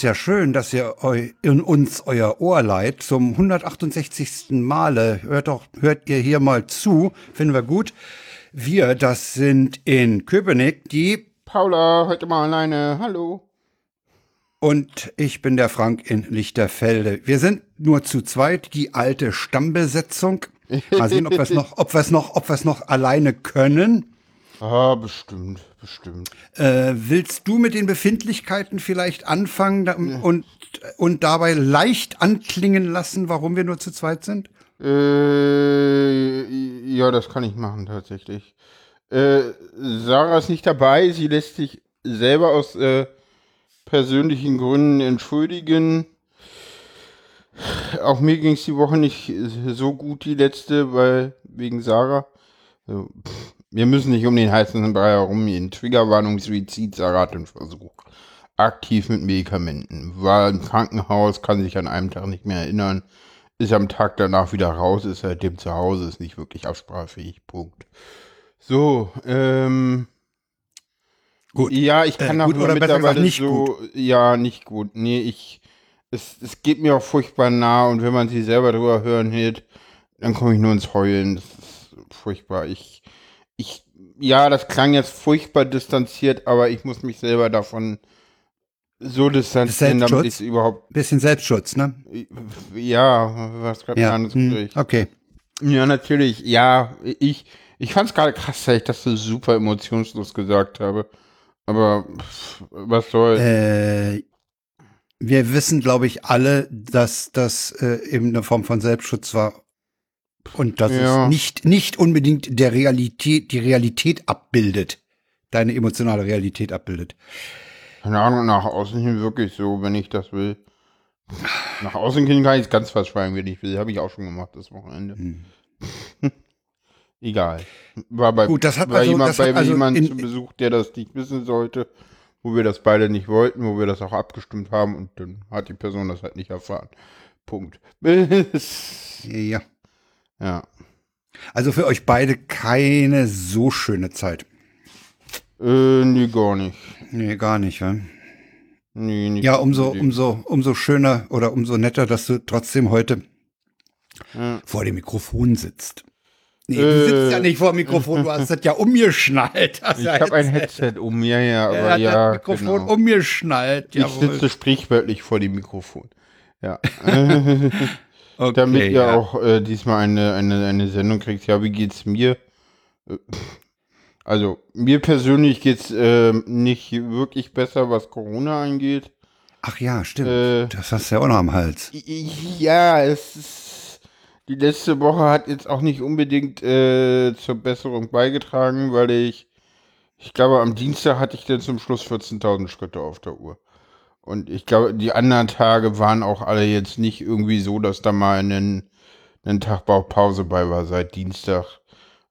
Ist ja schön, dass ihr in uns euer Ohr leiht. Zum 168. Male hört doch, hört ihr hier mal zu. Finden wir gut. Wir, das sind in Köpenick die Paula, heute mal alleine. Hallo. und ich bin der Frank in Lichterfelde. Wir sind nur zu zweit, die alte Stammbesetzung. Mal sehen, ob wir es noch, ob wir es noch, ob wir es noch alleine können. Ah, bestimmt, bestimmt. Äh, willst du mit den Befindlichkeiten vielleicht anfangen da, und, und dabei leicht anklingen lassen, warum wir nur zu zweit sind? Äh, ja, das kann ich machen tatsächlich. Äh, Sarah ist nicht dabei. Sie lässt sich selber aus äh, persönlichen Gründen entschuldigen. Auch mir ging es die Woche nicht so gut, die letzte, weil wegen Sarah. Also, pff, wir müssen nicht um den heißen Brei herumgehen. Triggerwarnung, Suizid, hat den Versuch. Aktiv mit Medikamenten. War im Krankenhaus, kann sich an einem Tag nicht mehr erinnern. Ist am Tag danach wieder raus, ist seitdem zu Hause, ist nicht wirklich absprachfähig. Punkt. So, ähm. Gut. Ja, ich kann Äh, auch gut oder mittlerweile gesagt, nicht so. Ja, nicht gut. Nee, ich. Es, es geht mir auch furchtbar nah und wenn man sie selber drüber hören hört, dann komme ich nur ins Heulen. Das ist furchtbar. Ich. Ja, das klang jetzt furchtbar distanziert, aber ich muss mich selber davon so distanzieren, damit ich es überhaupt. Bisschen Selbstschutz, ne? Ja, was gerade Ja. anderes hm. Okay. Ja, natürlich. Ja, ich, ich fand es gerade krass, dass ich das so super emotionslos gesagt habe. Aber pff, was soll. Äh, wir wissen, glaube ich, alle, dass das äh, eben eine Form von Selbstschutz war und dass Ja. es nicht, nicht unbedingt der Realität, die Realität abbildet, deine emotionale Realität abbildet. Keine Ahnung, nach außen hin wirklich so, wenn ich das will. Nach außen hin kann ich es ganz verschweigen, wenn ich will. Habe ich auch schon gemacht das Wochenende. Hm. Egal. War bei, Gut, das hat also- jemand das bei also jemandem zu Besuch, der das nicht wissen sollte, wo wir das beide nicht wollten, wo wir das auch abgestimmt haben und dann hat die Person das halt nicht erfahren. Punkt. Ja. Ja. Also für euch beide keine so schöne Zeit. Äh, nee, gar nicht. Nee, gar nicht, wa? Nee, nicht Ja, umso, umso, umso schöner oder umso netter, dass du trotzdem heute Ja. vor dem Mikrofon sitzt. Nee, du Äh. sitzt ja nicht vor dem Mikrofon, du hast das ja umgeschnallt. Ich ja habe ein Headset um mir, ja, Er aber hat ja, das Mikrofon genau. umgeschnallt. Ich Jawohl. sitze sprichwörtlich vor dem Mikrofon. Ja. Okay, Damit ihr ja. auch äh, diesmal eine, eine, eine Sendung kriegt. Ja, wie geht's mir? Äh, Also, mir persönlich geht's äh, nicht wirklich besser, was Corona angeht. Ach ja, stimmt. Äh, das hast du ja auch noch am Hals. Ja, es ist. Die letzte Woche hat jetzt auch nicht unbedingt äh, zur Besserung beigetragen, weil ich. Ich glaube, am Dienstag hatte ich dann zum Schluss 14.000 Schritte auf der Uhr. Und ich glaube, die anderen Tage waren auch alle jetzt nicht irgendwie so, dass da mal einen, einen Tag Bauchpause bei war seit Dienstag.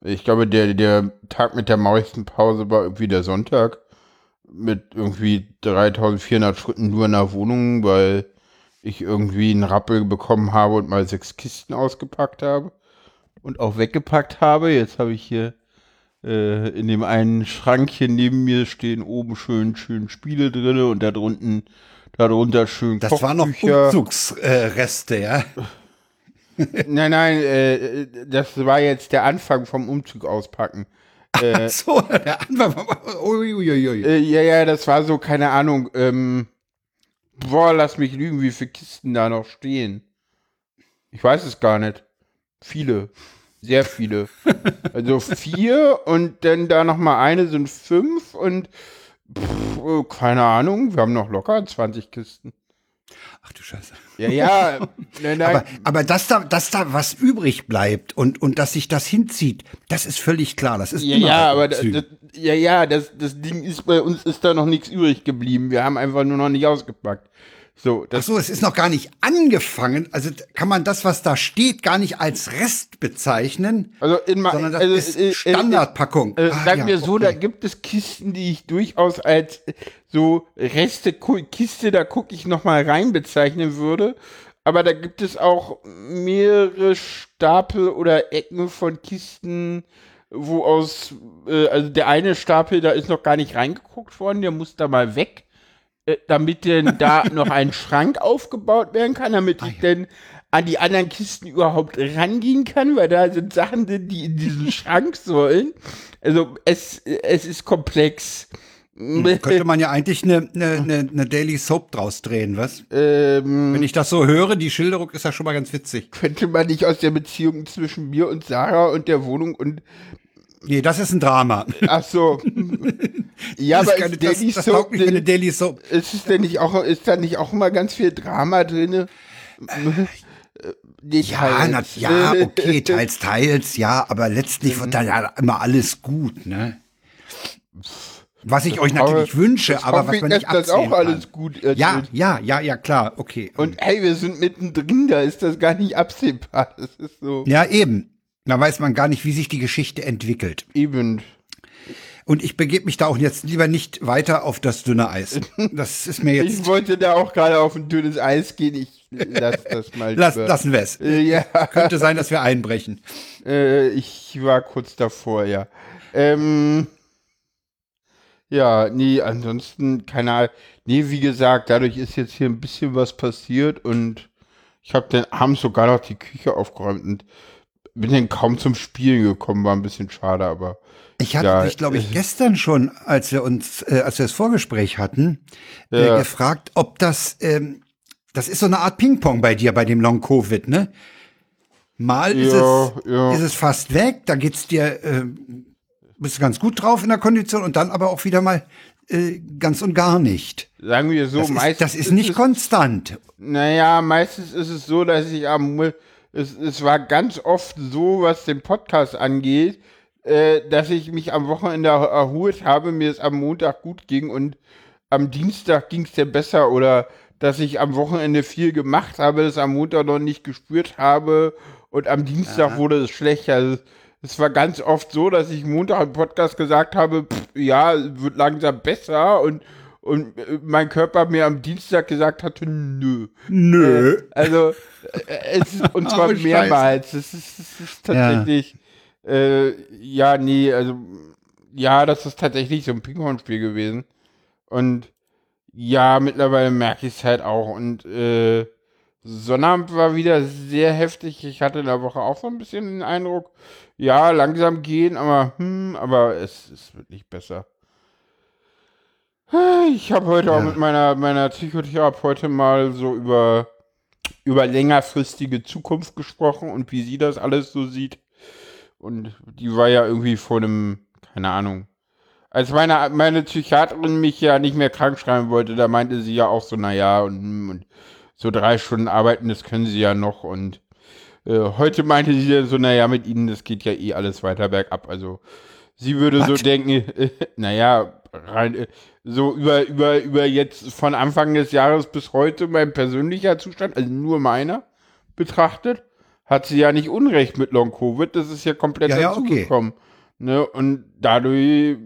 Ich glaube, der, der Tag mit der meisten Pause war irgendwie der Sonntag mit irgendwie 3400 Schritten nur in der Wohnung, weil ich irgendwie einen Rappel bekommen habe und mal sechs Kisten ausgepackt habe und auch weggepackt habe. Jetzt habe ich hier äh, in dem einen Schrankchen neben mir stehen oben schön schön Spiele drinne und da drunten darunter schön Das waren noch. Umzugsreste, ja. Nein, nein, äh, das war jetzt der Anfang vom Umzug auspacken. Äh, So, der Anfang. vom- Uiuiui. Äh, ja, ja, das war so, keine Ahnung, ähm, boah, lass mich lügen, wie viele Kisten da noch stehen. Ich weiß es gar nicht. Viele. Sehr viele. also vier und dann da noch mal eine sind fünf und pff, keine Ahnung, wir haben noch locker 20 Kisten. Ach du Scheiße. Ja, ja, nein, nein. Aber, aber dass da, dass da was übrig bleibt und, und dass sich das hinzieht, das ist völlig klar. Das ist Ja, ja, aber das, das, ja, ja, das, das Ding ist bei uns ist da noch nichts übrig geblieben. Wir haben einfach nur noch nicht ausgepackt. So, Ach das so, es ist noch gar nicht angefangen. Also kann man das, was da steht, gar nicht als Rest bezeichnen, also in ma- sondern das also, ist äh, äh, Standardpackung. Äh, Ah, sagen ja, wir so, okay. da gibt es Kisten, die ich durchaus als äh, so Reste Kiste, da gucke ich noch mal rein bezeichnen würde. Aber da gibt es auch mehrere Stapel oder Ecken von Kisten, wo aus, äh, also der eine Stapel, da ist noch gar nicht reingeguckt worden, der muss da mal weg. Äh, damit denn da noch ein Schrank aufgebaut werden kann, damit Ah, ich denn an die anderen Kisten überhaupt rangehen kann, weil da sind Sachen die in diesen Schrank sollen. Also es, es ist komplex. Könnte man ja eigentlich eine, eine, eine, eine Daily Soap draus drehen, was? ähm, Wenn ich das so höre, die Schilderung ist ja schon mal ganz witzig. könnte man nicht aus der Beziehung zwischen mir und Sarah und der Wohnung und Nee, das ist ein Drama. ach so. ja, das, aber ist keine, ist Daily das Soap nicht denn, Daily Soap. ist es denn nicht auch, ist da nicht auch immer ganz viel Drama drin? Ja, na, ja, okay, teils, teils, ja, aber letztlich wird da ja immer alles gut, ne? Was ich euch natürlich wünsche, aber was ich, man nicht dass das auch alles kann. gut ist. Ja, ja, ja, ja, klar, okay. Und hey, wir sind mittendrin, da ist das gar nicht absehbar. Das ist so ja, eben. Da weiß man gar nicht, wie sich die Geschichte entwickelt. eben. Und ich begebe mich da auch jetzt lieber nicht weiter auf das dünne Eis. Das ist mir Ich jetzt. wollte da auch gerade auf ein dünnes Eis gehen. Ich lass das mal. Lass, lassen wir es. Äh, ja, Könnte sein, dass wir einbrechen. äh, ich war kurz davor, ja. Ähm, ja, nee, ansonsten, keine Ahnung. Nee, wie gesagt, dadurch ist jetzt hier ein bisschen was passiert und ich habe dann abends sogar noch die Küche aufgeräumt und bin dann kaum zum Spielen gekommen, war ein bisschen schade, aber Ich hatte Ja, dich, glaube ich, äh, gestern schon, als wir uns, äh, als wir das Vorgespräch hatten, äh, Ja. gefragt, ob das, ähm, das ist so eine Art Ping-Pong bei dir, bei dem Long-Covid, ne? Mal ist, Ja, es, ja. ist es fast weg, da geht's dir, äh, bist du ganz gut drauf in der Kondition und dann aber auch wieder mal äh, ganz und gar nicht. sagen wir so, Das ist, meistens das ist nicht es, konstant. Naja, meistens ist es so, dass ich am es, es war ganz oft so, was den Podcast angeht, äh, dass ich mich am Wochenende er- erholt habe, mir es am Montag gut ging und am Dienstag ging es dir besser oder dass ich am Wochenende viel gemacht habe, das am Montag noch nicht gespürt habe und am Dienstag wurde es schlechter. Also, es war ganz oft so, dass ich Montag im Podcast gesagt habe, pff, ja, wird langsam besser und und äh, mein Körper mir am Dienstag gesagt hatte, nö. Nö. Also, äh, es und zwar Oh, mehrmals. Es ist, es ist tatsächlich, äh, ja, nee, also, ja, das ist tatsächlich so ein Ping-Pong-Spiel gewesen. Und ja, mittlerweile merke ich es halt auch. Und äh, Sonnabend war wieder sehr heftig. Ich hatte in der Woche auch so ein bisschen den Eindruck, ja, langsam gehen, aber hm, aber es, es wird nicht besser. Ich habe heute auch Ja. mit meiner, meiner Psychotherapeutin mal so über, über längerfristige Zukunft gesprochen und wie sie das alles so sieht. Und die war ja irgendwie vor einem, keine Ahnung. Als meine, meine Psychiaterin mich ja nicht mehr krank schreiben wollte, da meinte sie ja auch so, naja, und, und so drei Stunden arbeiten, das können sie ja noch. Und heute meinte sie dann so, naja, mit ihnen, das geht ja eh alles weiter bergab. Also sie würde so Was? denken, äh, naja, rein, äh, so über, über, über jetzt von Anfang des Jahres bis heute mein persönlicher Zustand, also nur meiner, betrachtet, hat sie ja nicht Unrecht mit Long Covid, das ist ja komplett Ja, ja, okay. dazugekommen. Ne, und dadurch,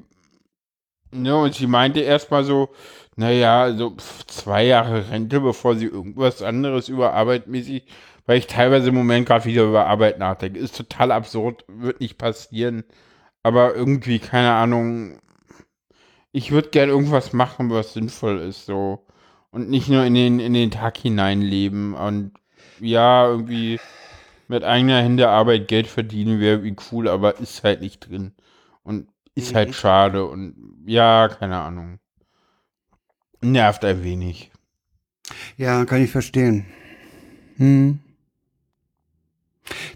ne, und sie meinte erstmal so, naja, so pf, zwei Jahre Rente, bevor sie irgendwas anderes über Arbeit mäßig, weil ich teilweise im Moment gerade wieder über Arbeit nachdenke. Ist total absurd, wird nicht passieren. Aber irgendwie, keine Ahnung, ich würde gern irgendwas machen, was sinnvoll ist, so. Und nicht nur in den, in den Tag hineinleben. Und ja, irgendwie mit eigener Hände Arbeit Geld verdienen wäre irgendwie cool, aber ist halt nicht drin. Und ist halt schade. Und ja, keine Ahnung. Nervt ein wenig. Ja, kann ich verstehen. Hm.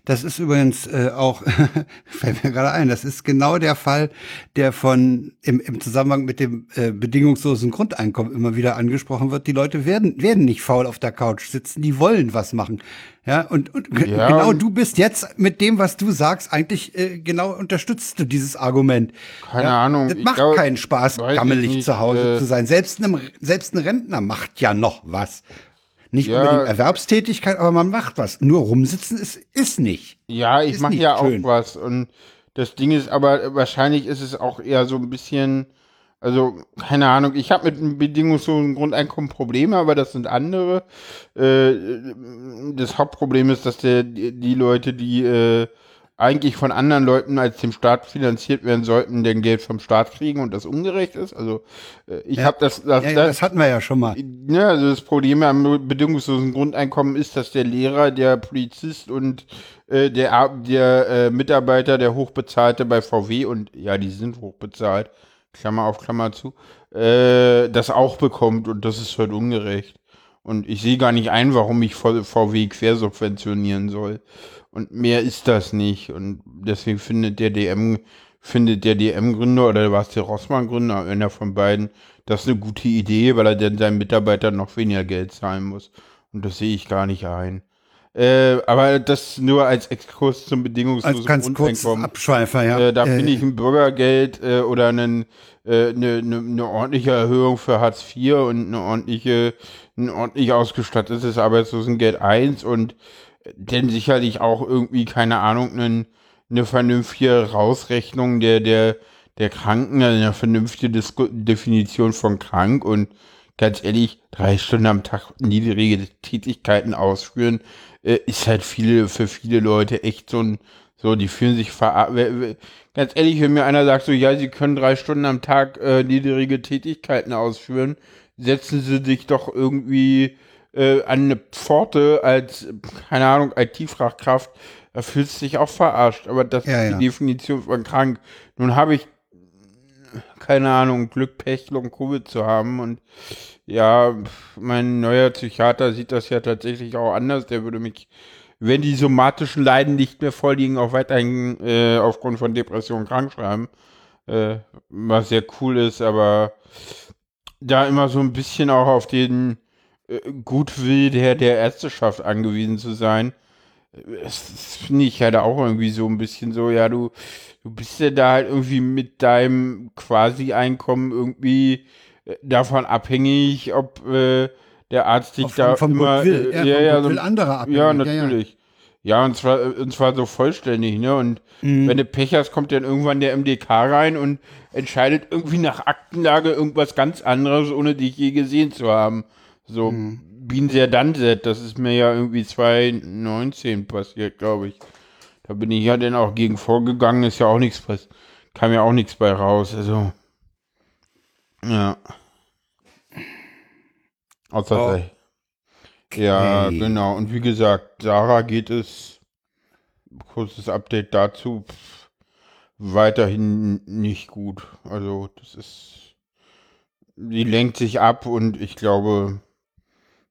Das ist übrigens äh, auch, fällt mir gerade ein, das ist genau der Fall, der von im, im Zusammenhang mit dem äh, bedingungslosen Grundeinkommen immer wieder angesprochen wird. Die Leute werden, werden nicht faul auf der Couch sitzen, die wollen was machen. Ja, und, und Ja. genau du bist jetzt mit dem, was du sagst, eigentlich äh, genau unterstützt du dieses Argument. Keine Ahnung, Das ich macht glaub- keinen Spaß, gammelig nicht, zu Hause äh, zu sein. Selbst, einem, selbst ein Rentner macht ja noch was. Nicht Ja. unbedingt Erwerbstätigkeit, aber man macht was. Nur rumsitzen ist, ist nicht. Ja, ich mache ja schön. auch was. Und das Ding ist aber, wahrscheinlich ist es auch eher so ein bisschen, also, keine Ahnung, ich habe mit einem bedingungslosen Grundeinkommen Probleme, aber das sind andere. Äh, das Hauptproblem ist, dass der, die, die Leute, die äh, eigentlich von anderen Leuten als dem Staat finanziert werden sollten, denn Geld vom Staat kriegen und das ungerecht ist. Also äh, ich Ja. habe das, das, Ja, das, das hatten wir ja schon mal. ja, also das Problem am bedingungslosen Grundeinkommen ist, dass der Lehrer, der Polizist und äh, der, der äh, Mitarbeiter, der Hochbezahlte bei VW und ja, die sind hochbezahlt, Klammer auf Klammer zu, äh, das auch bekommt und das ist halt ungerecht. Und ich sehe gar nicht ein, warum ich VW quersubventionieren soll. Und mehr ist das nicht. Und deswegen findet der DM, findet der DM-Gründer oder war es der Rossmann-Gründer, einer von beiden, das eine gute Idee, weil er dann seinen Mitarbeitern noch weniger Geld zahlen muss. Und das sehe ich gar nicht ein. Äh, aber das nur als Exkurs zum bedingungslosen Als ganz kurz Grundeinkommen. Abschweifer, ja. Äh, da Äh, finde ich ein Bürgergeld äh, oder einen, äh, eine, eine, eine ordentliche Erhöhung für Hartz IV und eine ordentliche, ein ordentlich ausgestattetes Arbeitslosengeld 1 und denn sicherlich auch irgendwie, keine Ahnung, einen, eine vernünftige Rausrechnung der, der, der Kranken, also eine vernünftige Disku Definition von krank und ganz ehrlich, drei Stunden am Tag niedrige Tätigkeiten ausführen, äh, ist halt viele, für viele Leute echt so ein, so, die fühlen sich ver Ganz ehrlich, wenn mir einer sagt, so, ja, sie können drei Stunden am Tag äh, niedrige Tätigkeiten ausführen, setzen sie sich doch irgendwie äh, an eine Pforte als, keine Ahnung, IT-Fachkraft, da fühlst du dich auch verarscht. Aber das Ja, ist ja. die Definition von krank. Nun habe ich, keine Ahnung, Glück, Pech, Long Covid zu haben und ja, mein neuer Psychiater sieht das ja tatsächlich auch anders. Der würde mich, wenn die somatischen Leiden nicht mehr vorliegen, auch weiterhin äh, aufgrund von Depression krank schreiben. Äh, was sehr cool ist, aber da immer so ein bisschen auch auf den Gutwill der, der Ärzteschaft angewiesen zu sein. Äh, Das, finde ich halt auch irgendwie so ein bisschen so, ja, du, du bist ja da halt irgendwie mit deinem Quasi-Einkommen irgendwie äh, davon abhängig, ob äh, der Arzt dich da vom, immer, Goodwill, äh, ja, ja, so- anderer abhängig. ja, natürlich. Ja, und zwar, und zwar so vollständig, ne? Und Mhm. wenn du Pech hast, kommt dann irgendwann der MDK rein und entscheidet irgendwie nach Aktenlage irgendwas ganz anderes, ohne dich je gesehen zu haben. So, Mhm. Bien sehr Danset, das ist mir ja irgendwie 2019 passiert, glaube ich. Da bin ich ja dann auch gegen vorgegangen, ist ja auch nichts passiert. Kam ja auch nichts bei raus, also. Ja. Außer Oh. sei- ja, Okay. genau. Und wie gesagt, Sarah geht es, kurzes Update dazu, pff, weiterhin nicht gut. Also, das ist, sie lenkt sich ab und ich glaube,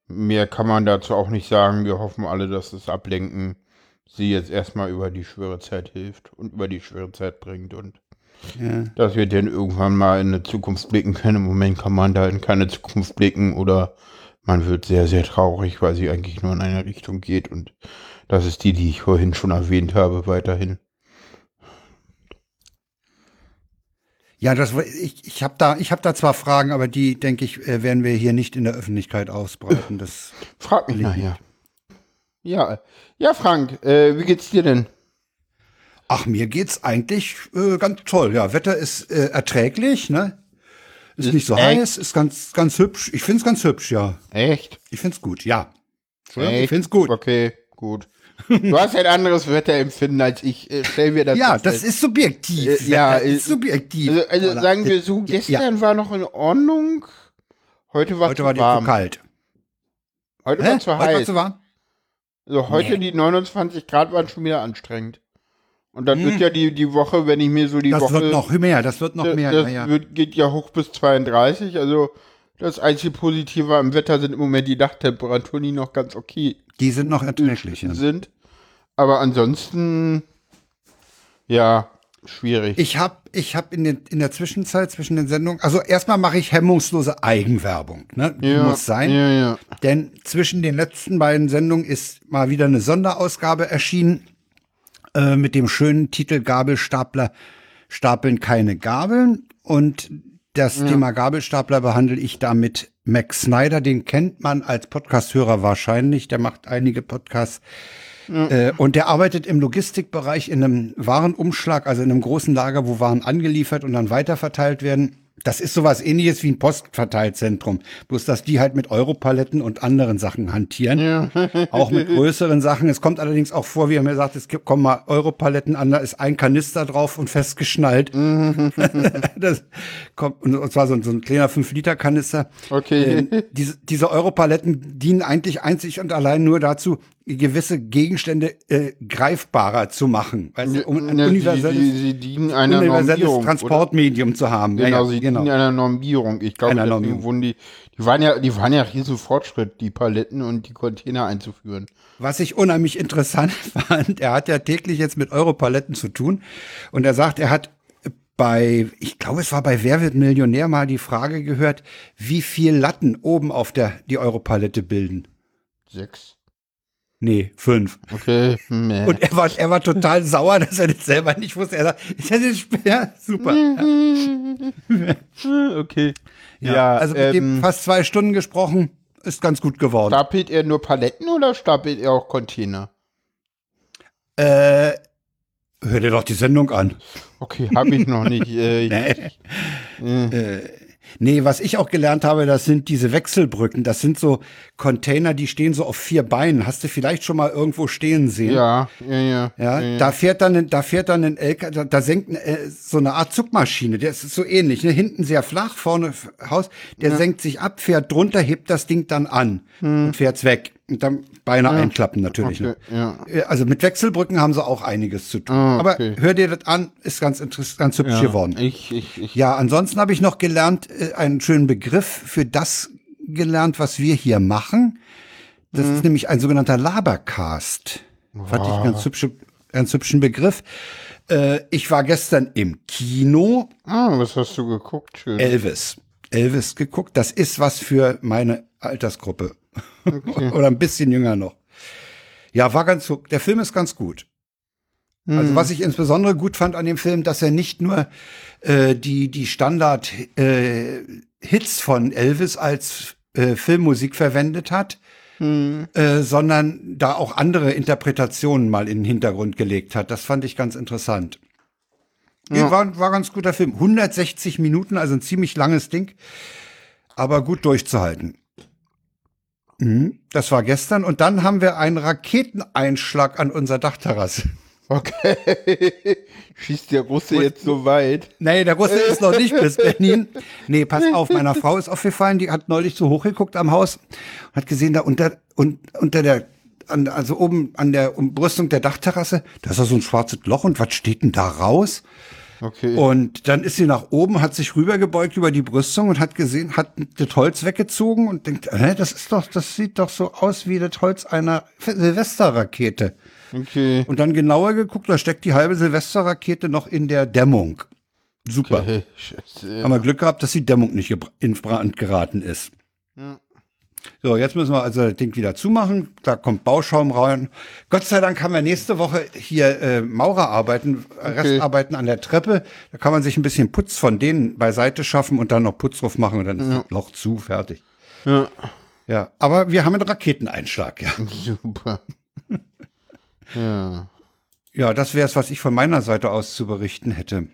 mehr kann man dazu auch nicht sagen. Wir hoffen alle, dass das Ablenken sie jetzt erstmal über die schwere Zeit hilft und über die schwere Zeit bringt und Ja. dass wir dann irgendwann mal in eine Zukunft blicken können. Im Moment kann man da in keine Zukunft blicken oder man wird sehr, sehr traurig, weil sie eigentlich nur in eine Richtung geht und das ist die, die ich vorhin schon erwähnt habe, weiterhin. Ja, das ich, ich habe da ich habe da zwar Fragen, aber die denke ich äh, werden wir hier nicht in der Öffentlichkeit ausbreiten. Das Frag mich nachher. Ja, ja, Frank, äh, wie geht's dir denn? Ach, mir geht's eigentlich äh, ganz toll. Ja, Wetter ist äh, erträglich, ne? Ist nicht so echt? heiß, ist ganz ganz hübsch. Ich find's ganz hübsch, ja. Echt? Ich find's gut, ja. Ich Echt? find's gut. Okay, gut. Du hast ein anderes Wetterempfinden als ich. Äh, stell mir das Ja, das ist subjektiv. Äh, ja, ist äh, subjektiv. Also, also Oder- sagen wir so, Ja, gestern war noch in Ordnung. Heute war heute zu war warm. zu kalt. Heute Hä? war zu Heute war heiß. zu warm? Also heute Nee. die 29 Grad waren schon wieder anstrengend. Und dann wird ja die, die Woche, wenn ich mir so die Hm. Das Woche. wird noch mehr, das wird noch das, mehr. das ja, ja. Wird, geht ja hoch bis 32. Also das einzige Positive am Wetter sind im Moment die Nachttemperaturen, die noch ganz okay Die sind noch erträglich. Ja. sind. Aber ansonsten, ja, schwierig. Ich habe ich hab in, den, in der Zwischenzeit zwischen den Sendungen, also erstmal mache ich hemmungslose Eigenwerbung. Ne? Ja, muss sein. Ja, ja. Denn zwischen den letzten beiden Sendungen ist mal wieder eine Sonderausgabe erschienen äh, mit dem schönen Titel Gabelstapler stapeln keine Gabeln. Und das Thema Gabelstapler behandle ich da mit Max Snyder. Den kennt man als Podcast-Hörer wahrscheinlich. Der macht einige Podcasts. Äh, und der arbeitet im Logistikbereich in einem Warenumschlag, also in einem großen Lager, wo Waren angeliefert und dann weiterverteilt werden. Das ist sowas ähnliches wie ein Postverteilzentrum. Bloß, dass die halt mit Europaletten und anderen Sachen hantieren. Ja. Auch mit größeren Sachen. Es kommt allerdings auch vor, wie er mir sagt, es kommen mal Europaletten an, da ist ein Kanister drauf und festgeschnallt. das kommt, und zwar so, ein- so ein kleiner 5-Liter-Kanister. Okay. Ähm, diese, diese Europaletten dienen eigentlich einzig und allein nur dazu, gewisse Gegenstände äh, greifbarer zu machen. Weißt du, um ein Ja, sie, universelles, sie, sie dienen einer universelles Normierung. oder? Transportmedium zu haben. Genau, ja, sie ja, genau. dienen einer Normierung. Ich glaube, deswegen wurden die, die waren ja, die waren ja riesen Fortschritt, die Paletten und die Container einzuführen. Was ich unheimlich interessant fand, er hat ja täglich jetzt mit Europaletten zu tun und er sagt, er hat bei, ich glaube, es war bei Wer wird Millionär mal die Frage gehört, wie viel Latten oben auf der die Europalette bilden. Sechs. Nee, fünf. Okay. Meh. Und er war, er war total sauer, dass er das selber nicht wusste. Er sagt, ist das jetzt ja, super. Ja. okay. Ja, also mit ähm, fast zwei Stunden gesprochen, ist ganz gut geworden. stapelt er nur Paletten oder stapelt er auch Container? Äh, hör dir doch die Sendung an. Okay, habe ich noch nicht. Äh, Nee. Äh, nee, was ich auch gelernt habe, das sind diese Wechselbrücken. Das sind so Container, die stehen so auf vier Beinen. Hast du vielleicht schon mal irgendwo stehen sehen? ja, ja, ja. Ja, ja, da fährt dann, ein- da fährt dann ein LK, da, da senkt äh, so eine Art Zugmaschine. Der ist so ähnlich. Ne? Hinten sehr flach, vorne Haus. Der senkt sich ab, fährt drunter, hebt das Ding dann an und fährt's weg. Und dann Beine einklappen natürlich. Hm. Okay, Ne? ja. Äh, Also mit Wechselbrücken haben sie auch einiges zu tun. Ah, okay. Aber hör dir das an, ist ganz interessant, ganz hübsch geworden. Ich, ich, ich. Ja, ansonsten habe ich noch gelernt, äh, einen schönen Begriff für das gelernt, was wir hier machen. Das Mhm. ist nämlich ein sogenannter Labercast. Fand ich einen ganz, hübsche, ganz hübschen Begriff. Äh, ich war gestern im Kino Ah, was hast du geguckt? Schön. Elvis. Elvis geguckt. Das ist was für meine Altersgruppe. Oder ein bisschen jünger noch. Ja, war ganz, der Film ist ganz gut. Also was ich insbesondere gut fand an dem Film, dass er nicht nur äh, die die Standard äh, Hits von Elvis als äh, Filmmusik verwendet hat, äh, sondern da auch andere Interpretationen mal in den Hintergrund gelegt hat. Das fand ich ganz interessant. Nee, War, war ganz guter Film. 160 Minuten, also ein ziemlich langes Ding, aber gut durchzuhalten. Mhm, Das war gestern und dann haben wir einen Raketeneinschlag an unserer Dachterrasse. Okay. Schießt der Russe jetzt so weit? Nee, der Russe ist noch nicht bis Berlin. Nee, pass auf, meiner Frau ist aufgefallen, die hat neulich so hochgeguckt am Haus und hat gesehen, da unter, un, unter der, an, also oben an der Umbrüstung der Dachterrasse, da ist da so ein schwarzes Loch und was steht denn da raus? Okay. Und dann ist sie nach oben, hat sich rübergebeugt über die Brüstung und hat gesehen, hat das Holz weggezogen und denkt, hä, das ist doch, das sieht doch so aus wie das Holz einer Silvesterrakete. Okay. Und dann genauer geguckt, da steckt die halbe Silvesterrakete noch in der Dämmung. Super. okay. Scheiße. Haben wir Glück gehabt, dass die Dämmung nicht in Brand geraten ist. Ja. So, jetzt müssen wir also das Ding wieder zumachen. Da kommt Bauschaum rein. Gott sei Dank haben wir nächste Woche hier äh, Maurerarbeiten, äh, Restarbeiten an der Treppe. Da kann man sich ein bisschen Putz von denen beiseite schaffen und dann noch Putz drauf machen und dann ist das Loch zu, fertig. Ja. Ja, aber wir haben einen Raketeneinschlag, ja. Super. ja. Ja, das wäre es, was ich von meiner Seite aus zu berichten hätte.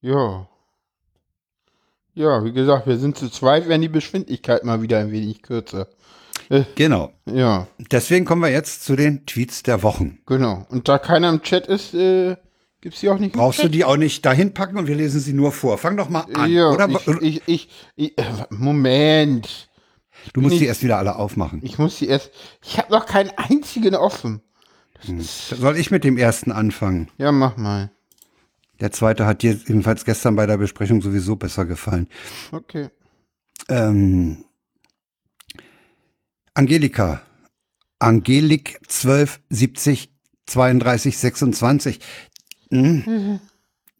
Ja. Ja, wie gesagt, wir sind zu zweit, werden die Geschwindigkeit mal wieder ein wenig kürzer. Genau. Ja, Deswegen kommen wir jetzt zu den Tweets der Wochen. genau. Und da keiner im Chat ist, äh, gibt's die auch nicht Brauchst du die auch nicht dahin packen und wir lesen sie nur vor. Fang doch mal an. Ja, oder? ich, ich, ich, ich, äh, Moment. du musst die erst wieder alle aufmachen. Ich muss die erst. Ich habe noch keinen einzigen offen. Soll ich mit dem ersten anfangen? Ja, mach mal. Der zweite hat dir jedenfalls gestern bei der Besprechung sowieso besser gefallen. Okay. Ähm, Angelika. Angelik 12 70 32 26. Hm.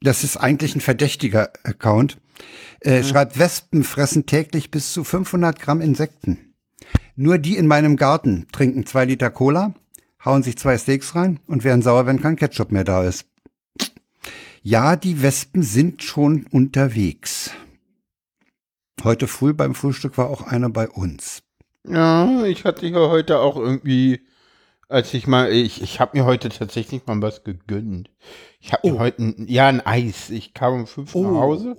Das ist eigentlich ein verdächtiger Account. Äh, Schreibt, Wespen fressen täglich bis zu 500 Gramm Insekten. Nur die in meinem Garten trinken zwei Liter Cola, hauen sich zwei Steaks rein und werden sauer, wenn kein Ketchup mehr da ist. Ja, die Wespen sind schon unterwegs. Heute früh beim Frühstück war auch einer bei uns. Ja, ich hatte ja heute auch irgendwie, als ich mal, ich, ich habe mir heute tatsächlich mal was gegönnt. Ich habe mir heute, ein, ja, ein Eis. Ich kam um fünf nach Oh. Hause,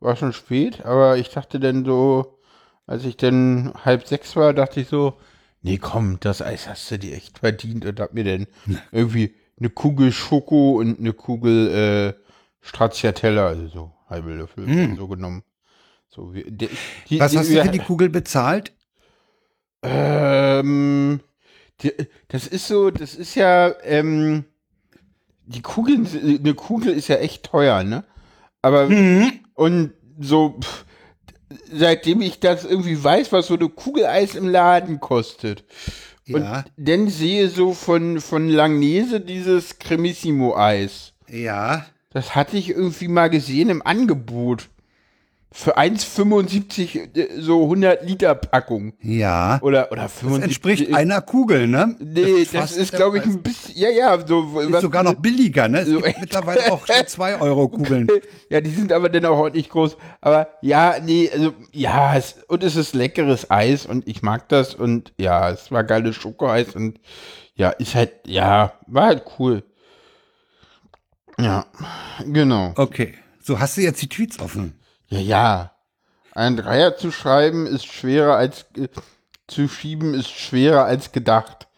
war schon spät, aber ich dachte dann so, als ich dann halb sechs war, dachte ich so, nee, komm, das Eis hast du dir echt verdient und hab mir dann irgendwie eine Kugel Schoko und eine Kugel äh, Stracciatella, also so halbe Löffel Mm. so genommen. So, wie, die, die, Was die, hast du für die Kugel bezahlt? Ähm, das ist so, das ist ja, ähm, die Kugeln, eine Kugel ist ja echt teuer, ne? Aber, und so, pff, seitdem ich das irgendwie weiß, was so eine Kugel Eis im Laden kostet. Und Ja, dann sehe so von, von Langnese dieses Cremissimo-Eis. ja. Das hatte ich irgendwie mal gesehen im Angebot. Für 1,75 äh, so 100 Liter Packung. Ja. Oder, oder Das 75. entspricht einer Kugel, ne? Nee, das, fast ist, glaube ich, ein bisschen, ja, ja, so. Ist sogar noch billiger, ne? So mittlerweile auch schon 2 Euro Kugeln. Ja, die sind aber dann auch ordentlich groß. Aber ja, nee, also, ja, es, und es ist leckeres Eis und ich mag das und ja, es war geiles Schokoeis und ja, ist halt, ja, war halt cool. Ja, genau. Okay. So, hast du jetzt die Tweets offen? Ja, ja. Ein Dreier zu schreiben ist schwerer als äh, zu schieben ist schwerer als gedacht.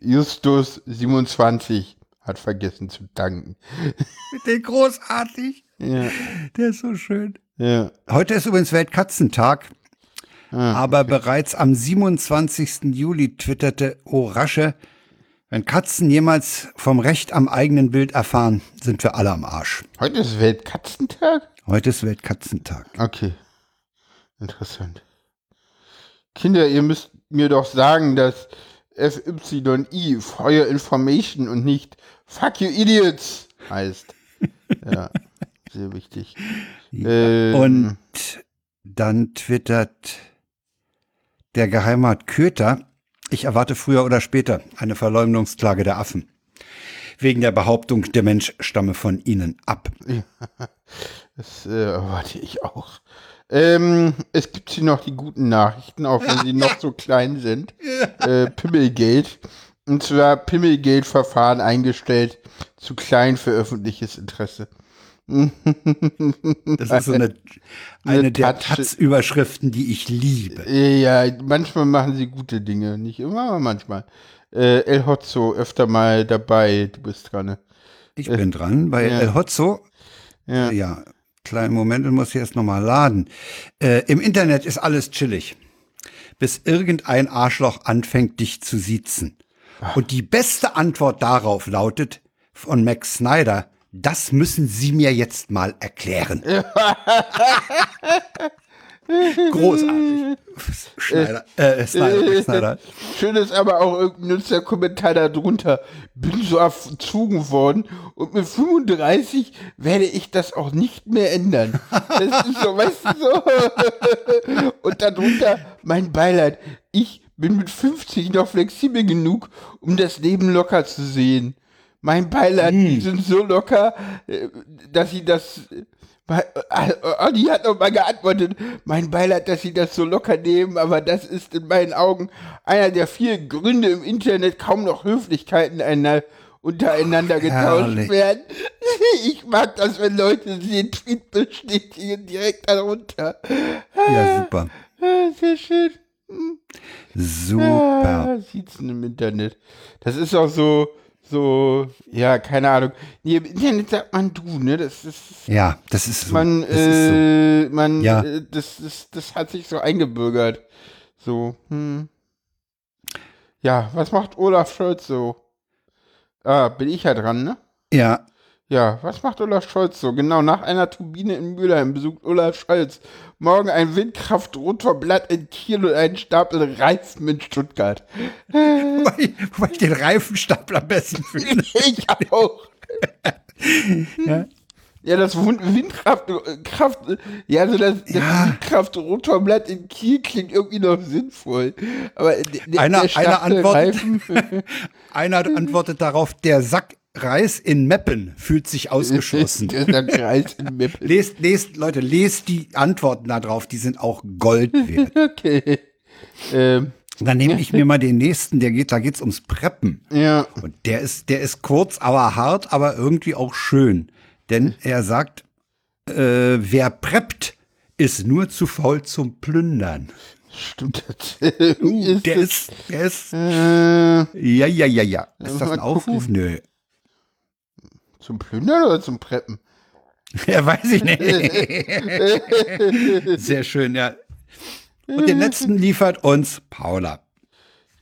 Justus 27 hat vergessen zu danken. Den großartig. Ja, Der ist so schön. ja. Heute ist übrigens Weltkatzentag. aber bereits am 27. Juli twitterte Orasche, wenn Katzen jemals vom Recht am eigenen Bild erfahren, sind wir alle am Arsch. Heute ist Weltkatzentag? Heute ist Weltkatzentag. Okay. Interessant. Kinder, ihr müsst mir doch sagen, dass FYI Feuer Information und nicht Fuck you Idiots heißt. Ja, sehr wichtig. Ähm, Und dann twittert der Geheimrat Köter, ich erwarte früher oder später eine Verleumdungsklage der Affen. Wegen der Behauptung, der Mensch stamme von ihnen ab. Das äh, erwarte ich auch. Ähm, es gibt hier noch die guten Nachrichten, auch wenn sie noch so klein sind. Äh, Pimmelgate. Und zwar Pimmelgate-Verfahren eingestellt zu klein für öffentliches Interesse. Das ist so eine, eine Eine der Taz-Überschriften, die ich liebe. Äh, Ja, manchmal machen sie gute Dinge. Nicht immer, aber manchmal. Äh, El Hotzo öfter mal dabei. Du bist dran. Ne? Ich bin dran bei ja. El Hotzo. Ja. Ja, kleinen Moment, ich muss ich erst nochmal laden. Äh, Im Internet ist alles chillig, bis irgendein Arschloch anfängt, dich zu siezen. Und die beste Antwort darauf lautet von Max Snyder, das müssen Sie mir jetzt mal erklären. Großartig. Schneider, äh, Snyder, Max Snyder. Schön ist aber auch irgendein Nutzerkommentar darunter. Bin so erzogen worden und mit 35 werde ich das auch nicht mehr ändern. Das ist so, weißt du so. Und darunter mein Beileid. Ich bin mit 50 noch flexibel genug, um das Leben locker zu sehen. Mein Beileid, die sind so locker, äh, dass sie das. Äh, Olli hat nochmal geantwortet, mein Beileid, dass sie das so locker nehmen, aber das ist in meinen Augen einer der vielen Gründe im Internet, kaum noch Höflichkeiten einer, untereinander getauscht herrlich. werden. Ich mag das, wenn Leute den Tweet bestätigen, direkt darunter. Ja, super. Ah, Sehr schön. Super. Ah, Siezen im Internet. Das ist auch so, so, ja, keine Ahnung. Nee, Im Internet sagt man du, ne? Das ist, Ja, das ist so. man, das ist so. äh, man, Ja. äh, das, das, das hat sich so eingebürgert. So, hm. Ja, was macht Olaf Scholz so? Ah, bin ich ja dran, ne? Ja, Ja, was macht Olaf Scholz so? Genau, nach einer Turbine in Mülheim besucht Olaf Scholz morgen ein Windkraftrotorblatt in Kiel und einen Stapel Reifen in Stuttgart. wobei, wobei ich den Reifenstapel am besten finde. Ich auch. Ja. Ja, das Windkraft, äh, Kraft, ja, also das, das Ja. Windkraftrotorblatt in Kiel klingt irgendwie noch sinnvoll. Aber der, Einer- der einer antwortet- Einer antwortet darauf, der Sack Reis in Meppen fühlt sich ausgeschlossen. der Kreis in Meppen. Lest, lest, Leute, lest die Antworten da drauf, die sind auch Gold wert. Okay. Ähm, Dann nehme ich mir mal den nächsten, der geht, da geht's ums Preppen. ja. Und der ist, der ist kurz, aber hart, aber irgendwie auch schön. Denn er sagt, äh, wer preppt, ist nur zu faul zum Plündern. Stimmt das? Der das- ist, der ist, äh, ja, ja, ja, ja. Ist das ein Aufruf? Nö. Zum Plündern oder zum Preppen? Ja, weiß ich nicht. Sehr schön, ja. Und den letzten liefert uns Paula.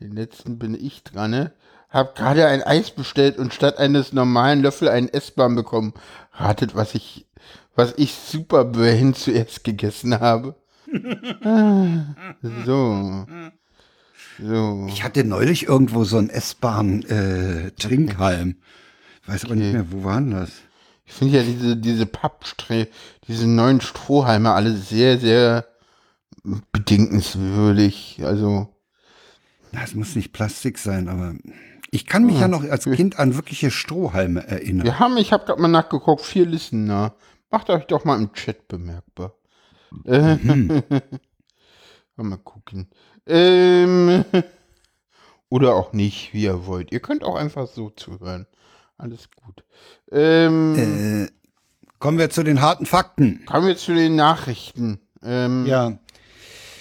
Den letzten bin ich dran, ne? Hab gerade ein Eis bestellt und statt eines normalen Löffel einen Essbahn bekommen. Ratet, was ich, was ich super behend zuerst gegessen habe. Ah, so. So. Ich hatte neulich irgendwo so einen S-Bahn-Trinkhalm. Weiß aber nicht mehr, wo war denn das? Ich finde ja diese, diese Pappstre, diese neuen Strohhalme alle sehr, sehr bedenkenswürdig. Also, Das muss nicht Plastik sein, aber ich kann mich ja noch als Kind an wirkliche Strohhalme erinnern. wir haben, ich habe gerade mal nachgeguckt, vier Listener. Macht euch doch mal im Chat bemerkbar. Äh, mal gucken. Ähm, oder auch nicht, wie ihr wollt. Ihr könnt auch einfach so zuhören. Alles gut. Ähm, Äh, kommen wir zu den harten Fakten. kommen wir zu den Nachrichten. Ähm, Ja.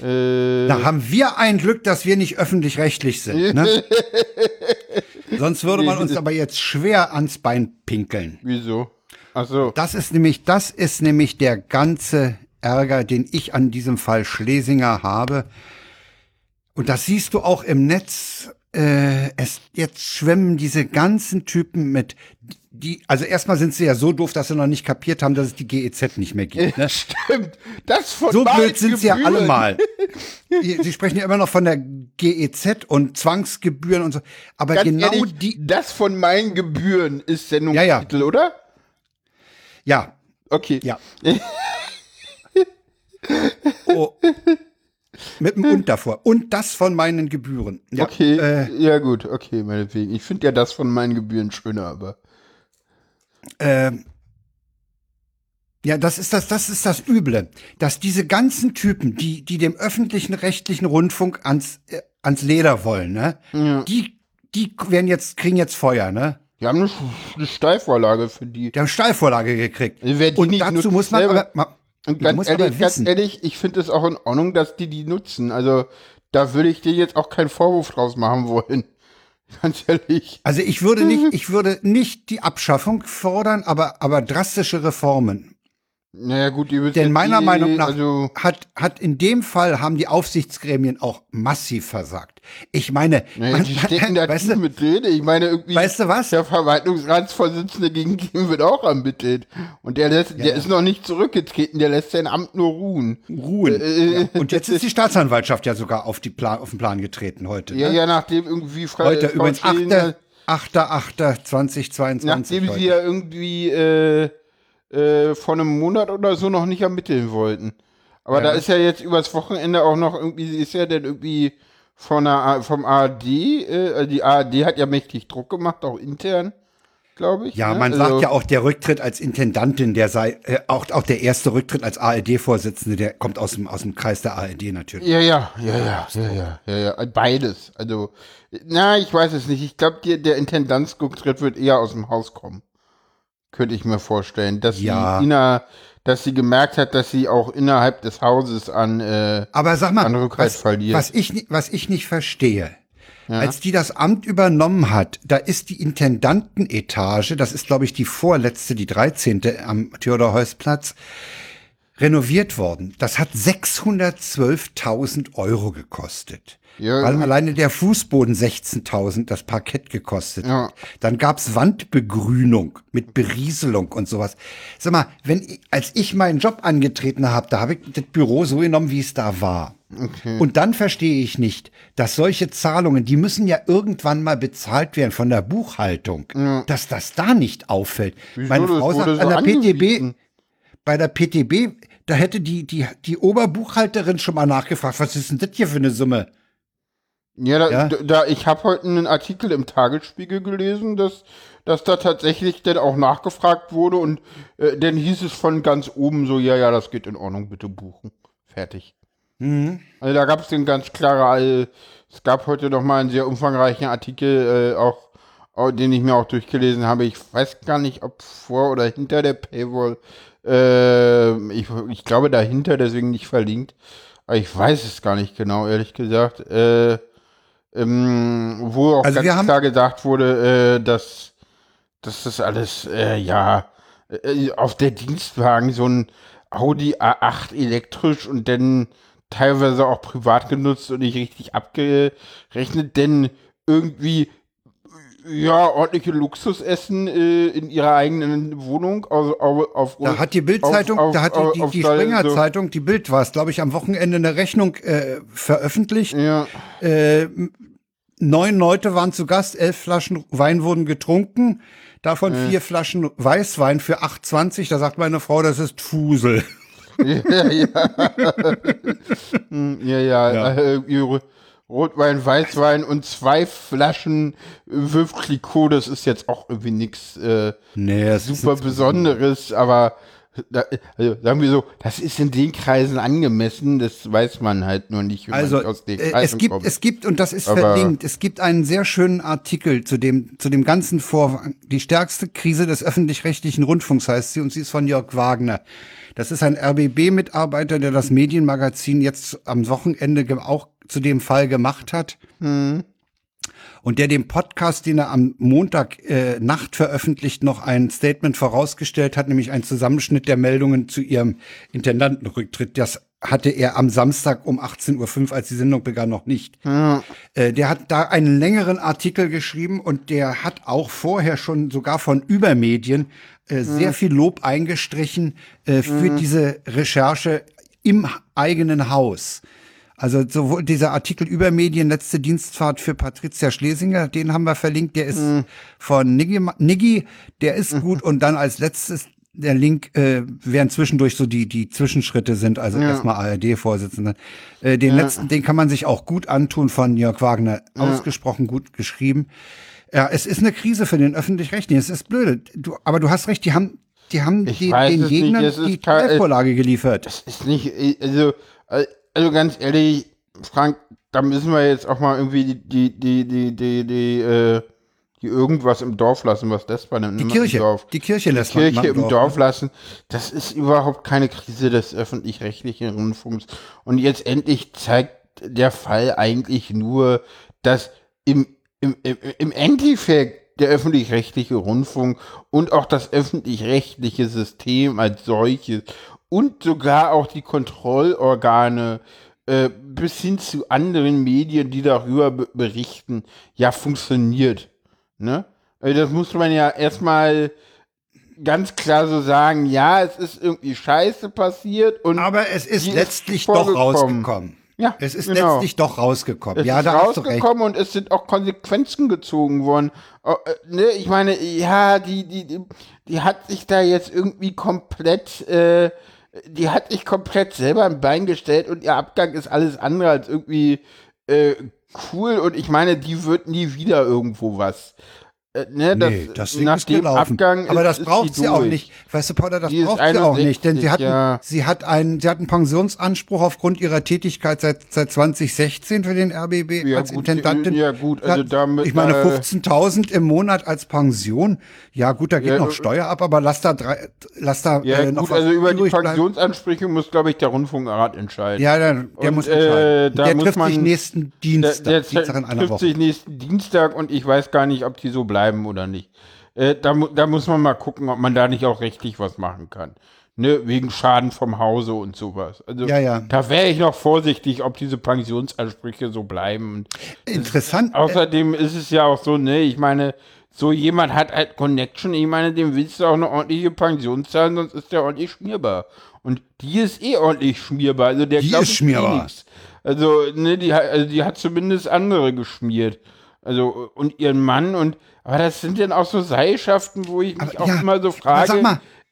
äh, Da haben wir ein Glück, dass wir nicht öffentlich-rechtlich sind. Ne? Sonst würde man uns aber jetzt schwer ans Bein pinkeln. wieso? Achso. Das ist nämlich, das ist nämlich der ganze Ärger, den ich an diesem Fall Schlesinger habe. Und das siehst du auch im Netz. Äh, es, jetzt schwemmen diese ganzen Typen mit, die, also erstmal sind sie ja so doof, dass sie noch nicht kapiert haben, dass es die GEZ nicht mehr gibt. Ne? Stimmt. Das von So blöd sind sie ja alle mal. Sie sprechen ja immer noch von der GEZ und Zwangsgebühren und so. Aber Ganz genau ehrlich, die, das von meinen Gebühren ist Sendungstitel, Ja, oder? ja, Okay. ja. oh. Mit dem Und davor. Und das von meinen Gebühren. Ja, Okay, Äh, ja gut, okay, meinetwegen. Ich finde ja das von meinen Gebühren schöner, aber. ähm, ja, das ist das, das ist das Üble, dass diese ganzen Typen, die, die dem öffentlichen rechtlichen Rundfunk ans, äh, ans Leder wollen, ne, Ja. die, die werden jetzt, kriegen jetzt Feuer, ne? Wir haben eine, eine Steilvorlage für die. Die haben Steilvorlage gekriegt. Die Und dazu muss man aber, ma- Und ganz ehrlich, ganz ehrlich, ich finde es auch in Ordnung, dass die die nutzen. Also da würde ich dir jetzt auch keinen Vorwurf draus machen wollen. Ganz ehrlich. also ich würde nicht, ich würde nicht die Abschaffung fordern, aber, aber drastische Reformen. Naja gut, die Denn meiner eh- Meinung nach Also, hat, hat in dem Fall haben die Aufsichtsgremien auch massiv versagt. Ich meine, naja, man- die stecken da weißt du, mit drin. Ich meine, irgendwie. weißt du was? Der Verwaltungsratsvorsitzende gegen ihn wird auch ermittelt. Und der, lässt, der ja. ist noch nicht zurückgetreten, der lässt sein Amt nur ruhen. Ruhen. Äh, ja. Und jetzt ist die Staatsanwaltschaft ja sogar auf, die Plan, auf den Plan getreten heute. Ja, ne? ja, nachdem irgendwie Frau, heute Frau übrigens Schilling- 8. 8. 8. 2022. nachdem heute. sie ja irgendwie äh, äh, vor einem Monat oder so noch nicht ermitteln wollten. Aber da ist ja jetzt übers Wochenende auch noch irgendwie, sie ist ja dann irgendwie von der, vom ARD, äh, also die ARD hat ja mächtig Druck gemacht, auch intern, glaube ich. Ja, ne? man Also- sagt ja auch, der Rücktritt als Intendantin, der sei, äh, auch, auch der erste Rücktritt als ARD-Vorsitzende, der kommt aus dem, aus dem Kreis der ARD natürlich. Ja, ja, ja, ja, ja, ja, ja, ja, beides. Also, na, ich weiß es nicht. Ich glaube, der, der Intendanzrücktritt wird eher aus dem Haus kommen. Könnte ich mir vorstellen, dass Ja. sie inner, dass sie gemerkt hat, dass sie auch innerhalb des Hauses an, äh, Aber sag mal, An Rückhalt was, verliert. was, ich, was ich nicht verstehe, als die das Amt übernommen hat, da ist die Intendantenetage, das ist glaube ich die vorletzte, die 13. am Theodor-Heuss-Platz, renoviert worden. Das hat 612.000 Euro gekostet. Ja, weil alleine der Fußboden 16.000 das Parkett gekostet Ja. hat. Dann gab's Wandbegrünung mit Berieselung und sowas. Sag mal, wenn ich, als ich meinen Job angetreten habe, da habe ich das Büro so genommen, wie es da war. Und dann verstehe ich nicht, dass solche Zahlungen, die müssen ja irgendwann mal bezahlt werden von der Buchhaltung, dass das da nicht auffällt. Wieso? Meine Frau sagt, so an der PTB, bei der PTB, da hätte die, die, die Oberbuchhalterin schon mal nachgefragt, was ist denn das hier für eine Summe? Ja, da, Ja. da- ich habe heute einen Artikel im Tagesspiegel gelesen, dass, dass da tatsächlich dann auch nachgefragt wurde und äh, dann hieß es von ganz oben so, ja, ja, das geht in Ordnung, bitte buchen. Fertig. Also da gab es den ganz klare, es gab heute noch mal einen sehr umfangreichen Artikel, äh, auch, auch, den ich mir auch durchgelesen habe. Ich weiß gar nicht, ob vor oder hinter der Paywall. Äh, ich, ich glaube dahinter, deswegen nicht verlinkt. Aber ich weiß es gar nicht genau, ehrlich gesagt. Äh, ähm, wo auch Also ganz klar gesagt wurde, äh, dass, dass das alles, äh, ja, äh, auf der Dienstwagen so ein Audi A8 elektrisch und dann teilweise auch privat genutzt und nicht richtig abgerechnet, denn irgendwie ja, ordentliche Luxusessen äh, in ihrer eigenen Wohnung. Also auf, auf, Da hat die Bildzeitung, da hat auf- die, die, die Springer so- Zeitung, die Bild war es, glaube ich, am Wochenende eine Rechnung äh, veröffentlicht. Ja, Äh, neun Leute waren zu Gast, elf Flaschen Wein wurden getrunken, davon vier Flaschen Weißwein für 8,20. Da sagt meine Frau, das ist Fusel. ja, ja. Hm, ja, ja. Ja. Äh, ihre Rotwein, Weißwein und zwei Flaschen Veuve Clicquot, das ist jetzt auch irgendwie nichts äh, Nee, super Besonderes, aber da, also sagen wir so, das ist in den Kreisen angemessen, das weiß man halt nur nicht, wenn Also man aus den äh, Kreisen es gibt, kommt. es gibt und das ist Aber- verlinkt. Es gibt einen sehr schönen Artikel zu dem zu dem ganzen Vorfang. Die stärkste Krise des öffentlich-rechtlichen Rundfunks heißt sie und sie ist von Jörg Wagner. Das ist ein RBB-Mitarbeiter, der das Medienmagazin jetzt am Wochenende auch zu dem Fall gemacht hat. Und der dem Podcast, den er am Montag äh, Nacht veröffentlicht, noch ein Statement vorausgestellt hat, nämlich ein Zusammenschnitt der Meldungen zu ihrem Intendantenrücktritt. Das hatte er am Samstag um 18.05 Uhr, als die Sendung begann, noch nicht. Äh, der hat da einen längeren Artikel geschrieben und der hat auch vorher schon sogar von Übermedien äh, sehr viel Lob eingestrichen äh, für diese Recherche im eigenen Haus. Also sowohl dieser Artikel über Medien, letzte Dienstfahrt für Patricia Schlesinger, den haben wir verlinkt, der ist von Niggi, Niggi, der ist gut. Und dann als letztes der Link, äh, während zwischendurch so die, die Zwischenschritte sind, also erstmal ARD-Vorsitzender. Äh, den letzten, den kann man sich auch gut antun von Jörg Wagner, ausgesprochen gut geschrieben. Ja, es ist eine Krise für den Öffentlich-Rechtlichen, es ist blöde, du, aber du hast recht, die haben, die haben die, den Gegnern die Vorlage geliefert. Das ist nicht, also, also ganz ehrlich, Frank, da müssen wir jetzt auch mal irgendwie die, die, die, die, die, die, äh, die irgendwas im Dorf lassen, was das bei einem Die Kirche, im Dorf. die Kirche lässt die Kirche im Dorf lassen. Das ist überhaupt keine Krise des öffentlich-rechtlichen Rundfunks. Und jetzt endlich zeigt der Fall eigentlich nur, dass im, im, im, im Endeffekt der öffentlich-rechtliche Rundfunk und auch das öffentlich-rechtliche System als solches und sogar auch die Kontrollorgane äh, bis hin zu anderen Medien, die darüber be- berichten, ja funktioniert. Ne? Also das muss man ja erstmal ganz klar so sagen, ja, es ist irgendwie scheiße passiert und Aber es ist letztlich doch rausgekommen. Ja, Es ist genau. letztlich doch rausgekommen. es ja, ist da rausgekommen und es sind auch Konsequenzen gezogen worden. Oh, äh, ne, ich meine, ja, die, die, die, die hat sich da jetzt irgendwie komplett, äh, die hat sich komplett selber ein Bein gestellt und ihr Abgang ist alles andere als irgendwie äh, cool und ich meine, die wird nie wieder irgendwo was. Äh, ne, Nee, das Ding nach ist dem gelaufen. Abgang Aber ist, das braucht sie auch durch. nicht. Weißt du, Paula, das Die braucht sie auch nicht, denn sie 61, hat, ja. sie hat einen, sie hat einen Pensionsanspruch aufgrund ihrer Tätigkeit seit, seit 2016 für den RBB Ja, als gut, Intendantin. ja, gut, also damit, ich meine, äh, 15.000 im Monat als Pension. Ja, gut, da geht Ja, noch äh, Steuer ab, aber lass da drei, lass da Ja, äh, noch gut, was also über die. Pensionsansprüche muss, glaube ich, der Rundfunkrat entscheiden. Ja, der, der Und, muss äh, entscheiden. da der muss trifft sich man- nächsten Der, Dienstag, der in einer trifft sich nächsten Dienstag und ich weiß gar nicht, ob die so bleiben oder nicht. Äh, da, da muss man mal gucken, ob man da nicht auch rechtlich was machen kann. Ne, wegen Schaden vom Hause und sowas. Also Ja, ja. da wäre ich noch vorsichtig, ob diese Pensionsansprüche so bleiben. Und Interessant. äh, außerdem ist es ja auch so, ne, ich meine, so jemand hat halt Connection, ich meine, dem willst du auch eine ordentliche Pension zahlen, sonst ist der ordentlich schmierbar. Und die ist eh ordentlich schmierbar. Also der Die ist eh schmierbar. nix. Also, ne, die also die hat zumindest andere geschmiert. Also, und ihren Mann und, aber das sind dann auch so Seilschaften, wo ich mich Aber auch ja, immer so frage,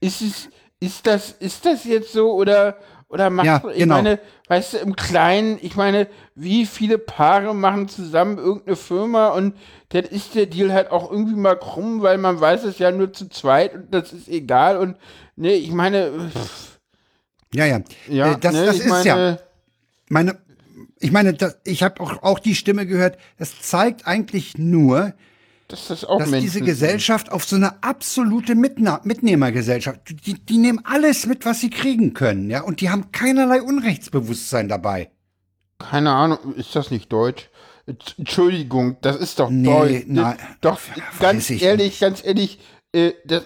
ist es, ist das, ist das jetzt so oder, oder macht, Ja, ich genau. meine, weißt du, im Kleinen, ich meine, wie viele Paare machen zusammen irgendeine Firma und dann ist der Deal halt auch irgendwie mal krumm, weil man weiß es ja nur zu zweit und das ist egal und, ne, ich meine, pff, Ja, ja. ja, Äh, das, ne, das ich ist meine, ja. Meine, ich meine, das, ich habe auch, auch die Stimme gehört. Das zeigt eigentlich nur, Das dass Menschen diese sind. Gesellschaft auf so eine absolute Mitna Mitnehmergesellschaft, die, die nehmen alles mit, was sie kriegen können, ja, und die haben keinerlei Unrechtsbewusstsein dabei. Keine Ahnung, ist das nicht Deutsch? Entsch- Entschuldigung, das ist doch Nee, Deutsch. nein. Doch, ganz ich ehrlich, ganz ehrlich, äh, das,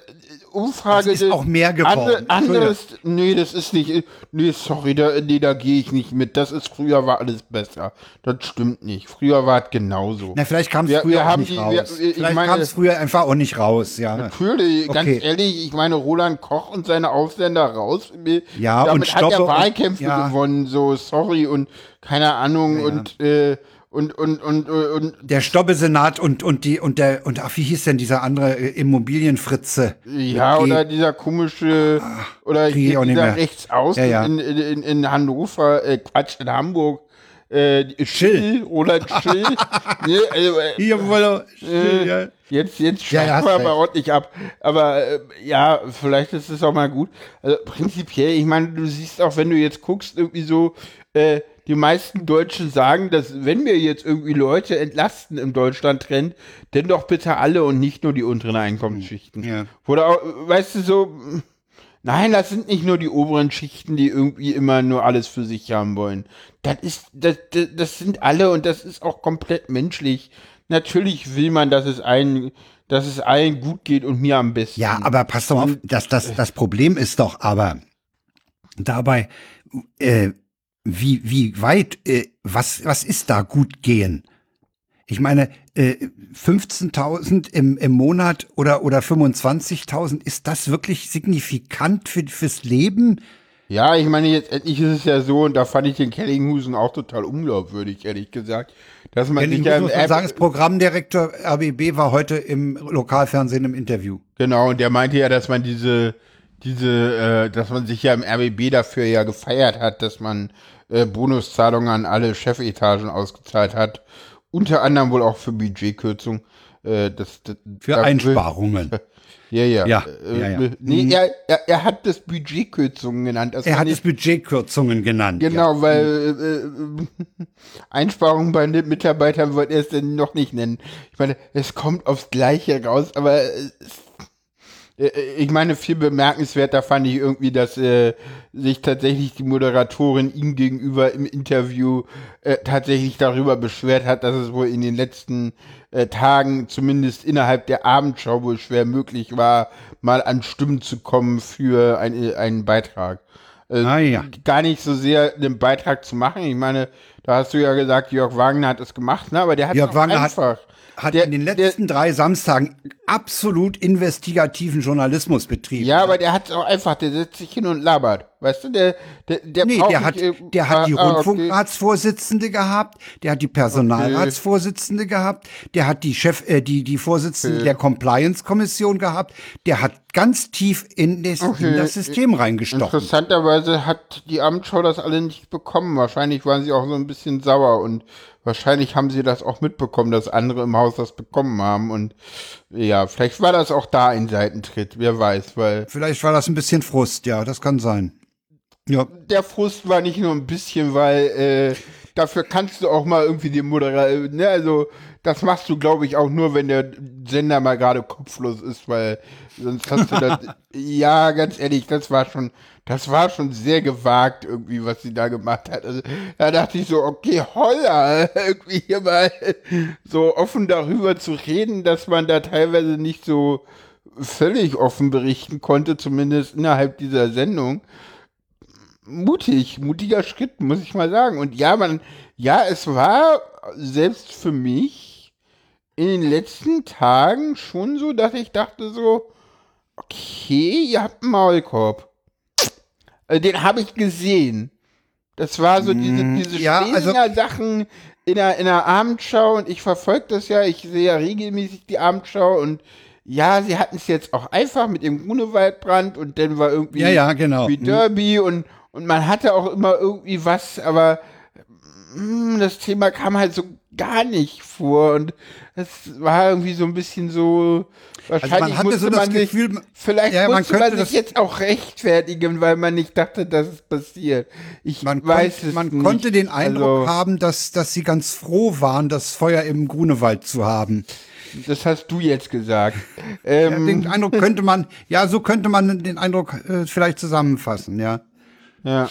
Umfrage. Das ist auch mehr geworden. Andere, anderes, nee, das ist nicht, nee, sorry, da, nee, da gehe ich nicht mit. Das ist, früher war alles besser. Das stimmt nicht. Früher war es genauso. Na, vielleicht kam es früher auch nicht die- raus. wir- ich vielleicht kam es früher einfach auch nicht raus, ja. Natürlich, ganz Okay. ehrlich, ich meine, Roland Koch und seine Ausländer raus. Ja, damit und hat er Stoppe Wahlkämpfe ja. gewonnen, so, sorry, und keine Ahnung, ja. und, äh, und, und, und, und, Der Stobbe-Senat und, und die, und der, und ach, wie hieß denn dieser andere äh, Immobilienfritze? Ja, G. oder dieser komische, oder dieser mehr. rechts außen Ja, ja. In, in, in Hannover, äh, Quatsch, in Hamburg, äh, Schill, Roland Schill. nee, also, äh, Wollo, äh, ja. Jetzt, jetzt Ja, ja, wir aber ordentlich ab. Aber äh, ja, vielleicht ist es auch mal gut. Also prinzipiell, ich meine, du siehst auch, wenn du jetzt guckst, irgendwie so, äh, die meisten Deutschen sagen, dass wenn wir jetzt irgendwie Leute entlasten im Deutschland-Trend, dann doch bitte alle und nicht nur die unteren Einkommensschichten. Ja. Oder auch, weißt du, so, nein, das sind nicht nur die oberen Schichten, die irgendwie immer nur alles für sich haben wollen. Das ist, das, das, das sind alle und das ist auch komplett menschlich. Natürlich will man, dass es allen, dass es allen gut geht und mir am besten. Ja, aber pass doch mal auf, das, das, das Problem ist doch aber dabei, äh, wie, wie weit, äh, was, was ist da gut gehen? Ich meine, äh, 15.000 im, im Monat oder, oder 25.000, ist das wirklich signifikant für, fürs Leben? Ja, ich meine, jetzt endlich ist es ja so, und da fand ich den Kellinghusen auch total unglaubwürdig, ehrlich gesagt, dass man sich Ich ja muss man sagen, das Programmdirektor RBB war heute im Lokalfernsehen im Interview. Genau, und der meinte ja, dass man diese, diese, äh, dass man sich ja im RBB dafür ja gefeiert hat, dass man äh, Bonuszahlungen an alle Chefetagen ausgezahlt hat. Unter anderem wohl auch für Budgetkürzung. Äh, das, das, Für da- Einsparungen. Ja, ja. Ja, äh, ja, ja. Nee, er, er, er hat das Budgetkürzungen genannt. Das Er hat es Budgetkürzungen genannt. Genau, weil äh, äh, Einsparungen bei den Mitarbeitern wollte er es denn noch nicht nennen. Ich meine, es kommt aufs Gleiche raus, aber es, äh, ich meine, viel bemerkenswerter fand ich irgendwie, dass äh, sich tatsächlich die Moderatorin ihm gegenüber im Interview äh, tatsächlich darüber beschwert hat, dass es wohl in den letzten äh, Tagen, zumindest innerhalb der Abendschau, wohl schwer möglich war, mal an Stimmen zu kommen für ein, einen Beitrag. Äh, Ah, ja. Gar nicht so sehr einen Beitrag zu machen. Ich meine, da hast du ja gesagt, Jörg Wagner hat es gemacht, ne? aber der hat Jörg Wagner hat- einfach. hat Der- in den letzten drei Samstagen absolut investigativen Journalismus betrieben. Ja, aber der hat es auch einfach, der setzt sich hin und labert. Weißt du, der, der, der Nee, der hat, nicht, der hat die ah, ah, okay. Rundfunkratsvorsitzende gehabt, der hat die Personalratsvorsitzende gehabt, der hat die Chef, äh, die, die Vorsitzende der Compliance-Kommission gehabt, der hat ganz tief in das, Okay. in das System reingestochen. Interessanterweise hat die Abendschau das alle nicht bekommen. Wahrscheinlich waren sie auch so ein bisschen sauer und wahrscheinlich haben sie das auch mitbekommen, dass andere im Haus das bekommen haben. Und ja, vielleicht war das auch da ein Seitentritt, wer weiß, weil Vielleicht war das ein bisschen Frust, ja, das kann sein. Ja, der Frust war nicht nur ein bisschen, weil äh, dafür kannst du auch mal irgendwie den Moderator, ne, also das machst du, glaube ich, auch nur, wenn der Sender mal gerade kopflos ist, weil sonst hast du das, ja, ganz ehrlich, das war schon, das war schon sehr gewagt irgendwie, was sie da gemacht hat. Also, da dachte ich so, okay, holla, irgendwie hier mal so offen darüber zu reden, dass man da teilweise nicht so völlig offen berichten konnte, zumindest innerhalb dieser Sendung mutig, mutiger Schritt, muss ich mal sagen. Und ja, man, ja, es war selbst für mich in den letzten Tagen schon so, dass ich dachte so, okay, ihr habt einen Maulkorb. Also, den habe ich gesehen. Das war so diese, diese ja, also- Schlesinger Sachen in der, in der Abendschau und ich verfolge das ja, ich sehe ja regelmäßig die Abendschau und ja, sie hatten es jetzt auch einfach mit dem Grunewaldbrand und dann war irgendwie Ja, ja, genau. wie Mhm. Derby und, und man hatte auch immer irgendwie was, aber hm, das Thema kam halt so gar nicht vor und es war irgendwie so ein bisschen so wahrscheinlich Also man hatte musste so das man sich, Gefühl, vielleicht ja, man musste man, könnte sich jetzt auch rechtfertigen, weil man nicht dachte, dass es passiert. Ich Man, weiß kon es man nicht. konnte den Eindruck also, haben, dass, dass sie ganz froh waren, das Feuer im Grunewald zu haben. Das hast du jetzt gesagt. Ja, Ähm, den Eindruck könnte man, ja, so könnte man den Eindruck äh, vielleicht zusammenfassen, ja. ja.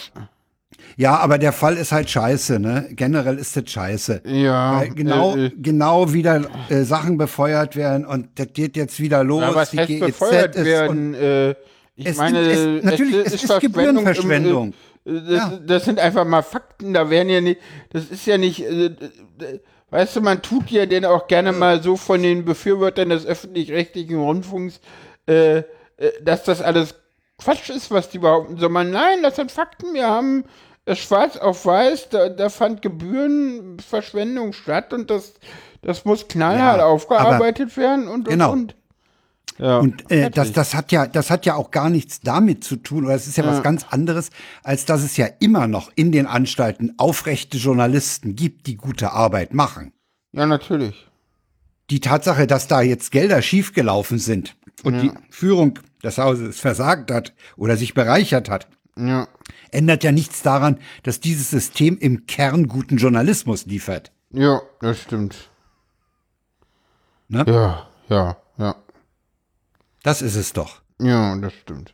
Ja, aber der Fall ist halt scheiße, ne? Generell ist das scheiße. Ja, Weil genau, äh, äh. genau wieder äh, Sachen befeuert werden und das geht jetzt wieder los. Ja, was die heißt GEZ befeuert ist werden? Äh, ich Es- meine, es- natürlich, es ist Verschwendung Gebührenverschwendung. Im, äh, das, Ja. das sind einfach mal Fakten, da werden ja nicht, das ist ja nicht, äh, äh, weißt du, man tut ja denn auch gerne mal so von den Befürwortern des öffentlich-rechtlichen Rundfunks, äh, äh, dass das alles Quatsch ist, was die behaupten, sondern nein, das sind Fakten, wir haben es schwarz auf weiß, da, da fand Gebührenverschwendung statt und das, das muss knallhart Ja, aufgearbeitet werden und, und, Genau. und. Ja, Und äh, das, das hat ja, das hat ja auch gar nichts damit zu tun, oder es ist ja, was ganz anderes, als dass es ja immer noch in den Anstalten aufrechte Journalisten gibt, die gute Arbeit machen. ja, natürlich. Die Tatsache, dass da jetzt Gelder schiefgelaufen sind und die Führung des Hauses versagt hat oder sich bereichert hat, Ja, ändert ja nichts daran, dass dieses System im Kern guten Journalismus liefert. ja, das stimmt. Ne? Ja, ja, ja. Das ist es doch. Ja, das stimmt.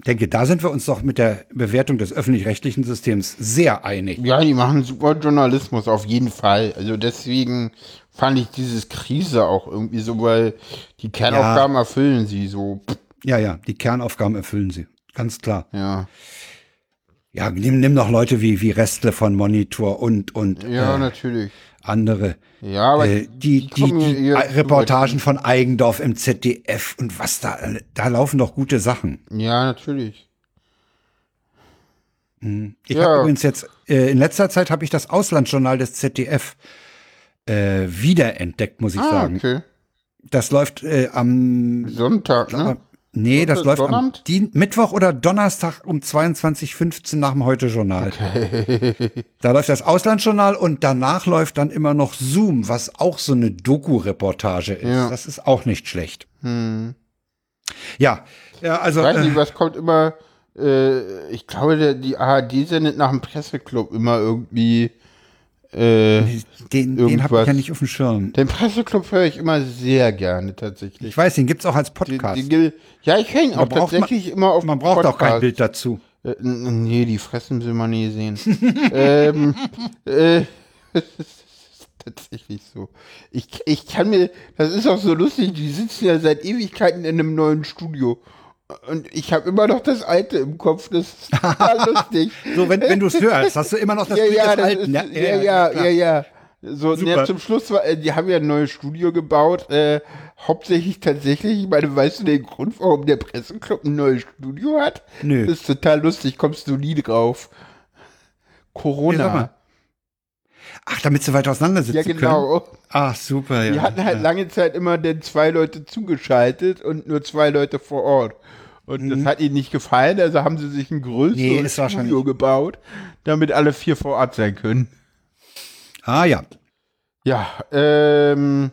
Ich denke, da sind wir uns doch mit der Bewertung des öffentlich-rechtlichen Systems sehr einig. Ja, die machen super Journalismus, auf jeden Fall. Also deswegen fand ich dieses Krise auch irgendwie so, weil die Kernaufgaben erfüllen sie so. Ja, ja, die Kernaufgaben erfüllen sie. Ganz klar. Ja, Ja, nimm, nimm noch Leute wie, wie Restle von Monitor und, und ja, äh, natürlich. andere. Ja, aber äh, die, die, die, hier- Reportagen von Eigendorf im ZDF und was da, da laufen doch gute Sachen. Ja, natürlich. Ich Ja. habe übrigens jetzt, äh, in letzter Zeit habe ich das Auslandsjournal des ZDF äh, wiederentdeckt, muss ich Ah, sagen. okay. Das läuft äh, am Sonntag, ne? Nee, das läuft am? Dien Mittwoch oder Donnerstag um 22.15 nach dem Heute-Journal. Da läuft das Auslandsjournal und danach läuft dann immer noch Zoom, was auch so eine Doku-Reportage ist. Ja. Das ist auch nicht schlecht. Ja, ja, also Ich weiß nicht, äh, was kommt immer. Äh, ich glaube, der, die ARD sendet nach dem Presseclub immer irgendwie. Äh, den, den habe ich ja nicht auf dem Schirm. den Presseclub höre ich immer sehr gerne tatsächlich. Ich weiß, den gibt's auch als Die, Podcast. die, Gil- ja, ich höre ihn auch braucht man- tatsächlich immer auf Man braucht auch kein Podcast. Bild dazu. Äh, nee, die fressen will man nie sehen. ähm, äh, das ist tatsächlich so. Ich, ich kann mir, das ist auch so lustig, die sitzen ja seit Ewigkeiten in einem neuen Studio. Und ich habe immer noch das alte im Kopf, das ist total lustig. So, wenn, wenn du es hörst, hast du immer noch das ja, ja, das Alten. ist, ja, ja, ja, klar. ja. So, ja, zum Schluss war, äh, die haben ja ein neues Studio gebaut, äh, hauptsächlich tatsächlich, ich meine, weißt du den Grund, warum der Presseclub ein neues Studio hat? Nö. Das ist total lustig, kommst du nie drauf. Corona. Ach, damit sie weiter auseinander sitzen Ja, können. genau. Ach, super, ja. Die hatten halt lange Zeit immer denn zwei Leute zugeschaltet und nur zwei Leute vor Ort. Und das hat ihnen nicht gefallen, also haben sie sich ein größeres Mhm. Nee, Studio gebaut, damit alle vier vor Ort sein können. Ah, ja. Ja, ähm,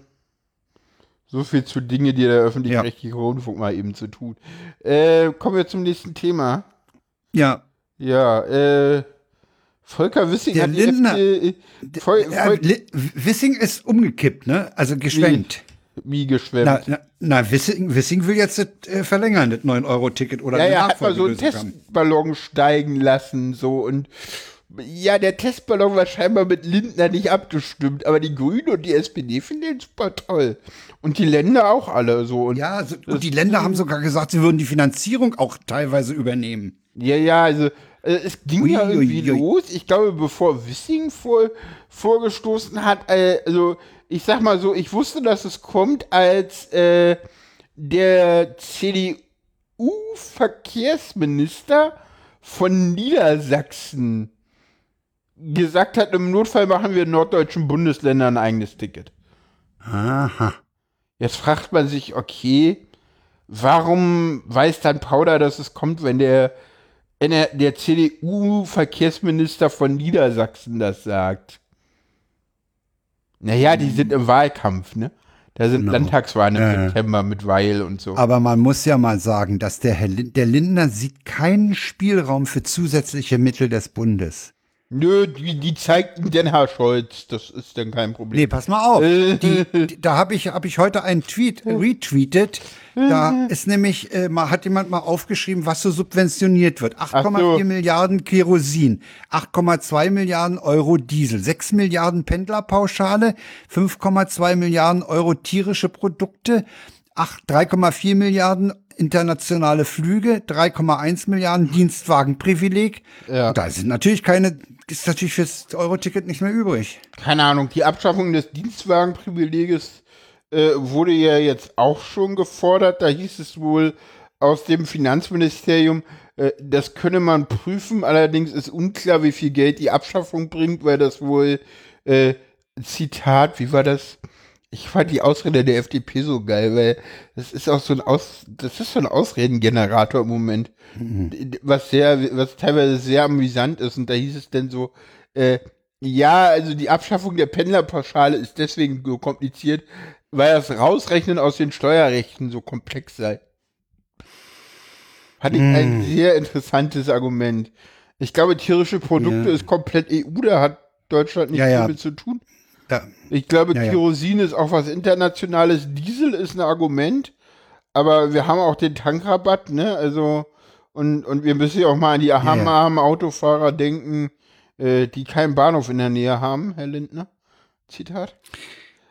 so viel zu Dinge, die der öffentlich-rechtliche Rundfunk mal eben zu tut. Äh, kommen wir zum nächsten Thema. Ja, Ja, äh, Volker Wissing Der Lindner- FDP Vol, Ja, Vol, Li- Wissing ist umgekippt, ne? Also geschwenkt. wie geschwemmt. Na, na, na Wissing, Wissing will jetzt das, äh, verlängern, das 9-Euro-Ticket oder Ja, ja, hat mal so einen haben. Testballon steigen lassen, so und ja, der Testballon war scheinbar mit Lindner nicht abgestimmt, aber die Grünen und die SPD finden den super toll. Und die Länder auch alle so. Und Ja, so, und die Länder haben sogar gesagt, sie würden die Finanzierung auch teilweise übernehmen. Ja, ja, also äh, es ging Ui, ja irgendwie ui, ui. los. Ich glaube, bevor Wissing vor, vorgestoßen hat, äh, also ich sag mal so, ich wusste, dass es kommt, als äh, der CDU-Verkehrsminister von Niedersachsen gesagt hat, im Notfall machen wir in norddeutschen Bundesländern ein eigenes Ticket. Aha. Jetzt fragt man sich, okay, warum weiß dann Powder, dass es kommt, wenn der wenn er, der CDU-Verkehrsminister von Niedersachsen das sagt. Naja, die sind im Wahlkampf, ne? Da sind Genau. Landtagswahlen im ja. September mit Weil und so. Aber man muss ja mal sagen, dass der Herr der Lindner sieht keinen Spielraum für zusätzliche Mittel des Bundes. Nö, die, die zeigt ihm denn Herr Scholz. Das ist dann kein Problem. Nee, pass mal auf. Äh. Die, die, da habe ich, hab ich heute einen Tweet retweetet. Da ist nämlich, äh, mal, hat jemand mal aufgeschrieben, was so subventioniert wird. 8,4 so. Milliarden Kerosin, 8,2 Milliarden Euro Diesel, 6 Milliarden Pendlerpauschale, 5,2 Milliarden Euro tierische Produkte, 8 3,4 Milliarden internationale Flüge, 3,1 Milliarden Dienstwagenprivileg. Ja. Da sind natürlich keine, ist natürlich fürs Euro-Ticket nicht mehr übrig. keine Ahnung, die Abschaffung des Dienstwagenprivileges äh, wurde ja jetzt auch schon gefordert. Da hieß es wohl aus dem Finanzministerium, äh, das könne man prüfen. Allerdings ist unklar, wie viel Geld die Abschaffung bringt, weil das wohl, äh, Zitat, wie war das? Ich fand die Ausrede der FDP so geil, weil das ist auch so ein Aus, das ist so ein Ausredengenerator im Moment, was sehr, was teilweise sehr amüsant ist. Und da hieß es dann so, äh, ja, also die Abschaffung der Pendlerpauschale ist deswegen so kompliziert, weil das Rausrechnen aus den Steuerrechten so komplex sei. Hatte ich ein sehr interessantes Argument. Ich glaube, tierische Produkte Ja. ist komplett EU, da hat Deutschland nichts Ja, ja. damit zu tun. Ja. Ich glaube, Ja. Kerosin ist auch was Internationales. Diesel ist ein Argument, aber wir haben auch den Tankrabatt, ne? Also, und, und wir müssen ja auch mal an die armen, Autofahrer denken, äh, die keinen Bahnhof in der Nähe haben, Herr Lindner. Zitat.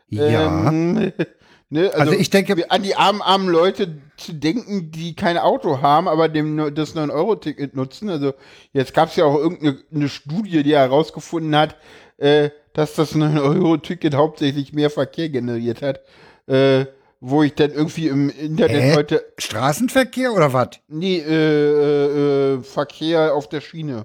Ja. Ähm, ne? also, Also ich denke- an die armen, armen Leute zu denken, die kein Auto haben, aber dem das 9-Euro-Ticket nutzen. Also jetzt gab es ja auch irgendeine eine Studie, die herausgefunden hat, äh, dass das 9-Euro-Ticket hauptsächlich mehr Verkehr generiert hat. Äh, wo ich dann irgendwie im Internet Hä? heute, Straßenverkehr oder was? nee, äh, äh, äh, Verkehr auf der Schiene.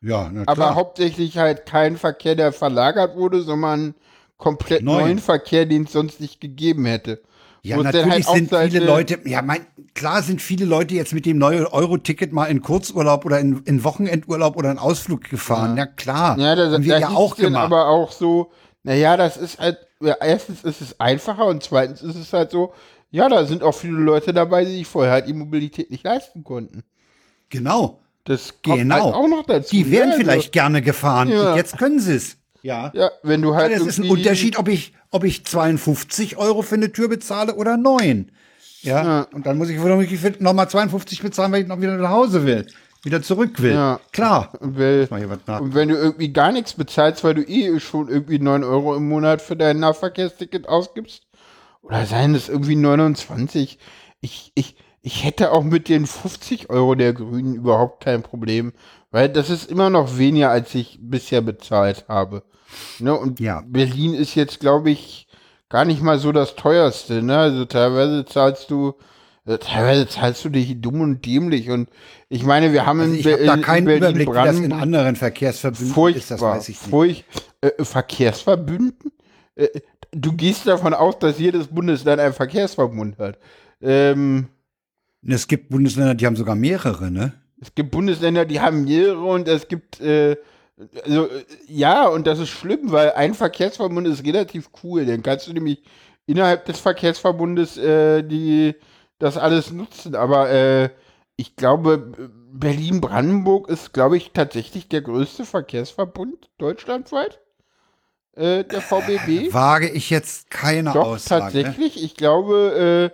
Ja, na Aber hauptsächlich halt kein Verkehr, der verlagert wurde, sondern komplett Neu. neuen Verkehr, den es sonst nicht gegeben hätte. Ja, dann natürlich halt sind viele Leute, ja, mein, klar sind viele Leute jetzt mit dem neuen Euro-Ticket mal in Kurzurlaub oder in, in Wochenendurlaub oder in Ausflug gefahren. Ja, klar. Ja, da, Haben wir da ja auch gemacht. aber auch so, naja, das ist halt, ja, erstens ist es einfacher und zweitens ist es halt so, ja, da sind auch viele Leute dabei, die sich vorher halt die Mobilität nicht leisten konnten. genau. Das kommt Genau. halt auch noch dazu. Die wären ne? Also, vielleicht gerne gefahren. Ja. Und jetzt können sie es. Ja. Ja, wenn du halt. Das ist ein Unterschied, ob ich, ob ich 52 Euro für eine Tür bezahle oder 9. Ja. Ja. Und dann muss ich nochmal 52 bezahlen, weil ich noch wieder nach Hause will. Wieder zurück will. Ja. Klar. Nach. und wenn du irgendwie gar nichts bezahlst, weil du eh schon irgendwie 9 Euro im Monat für dein Nahverkehrsticket ausgibst, oder seien es irgendwie 29, ich, ich, ich hätte auch mit den 50 Euro der Grünen überhaupt kein Problem, weil das ist immer noch weniger, als ich bisher bezahlt habe. Ne? Und Ja. Berlin ist jetzt, glaube ich, gar nicht mal so das teuerste. Ne? Also teilweise zahlst du, äh, teilweise zahlst du dich dumm und dämlich. Und ich meine, wir haben Also in, ich habe Be- da in keinen Überblick, wie das in anderen Verkehrsverbünden furchtbar, ist, das weiß ich nicht. furch äh, Verkehrsverbünden? Äh, du gehst davon aus, dass jedes Bundesland einen Verkehrsverbund hat. Ähm, Es gibt Bundesländer, die haben sogar mehrere, ne? es gibt Bundesländer, die haben mehrere und es gibt, äh, also, ja, und das ist schlimm, weil ein Verkehrsverbund ist relativ cool. Dann kannst du nämlich innerhalb des Verkehrsverbundes äh, die, das alles nutzen. Aber äh, ich glaube, Berlin-Brandenburg ist, glaube ich, tatsächlich der größte Verkehrsverbund deutschlandweit. Äh, der VBB. Wage ich jetzt keine Doch, Aussage. Ne? tatsächlich. Ich glaube,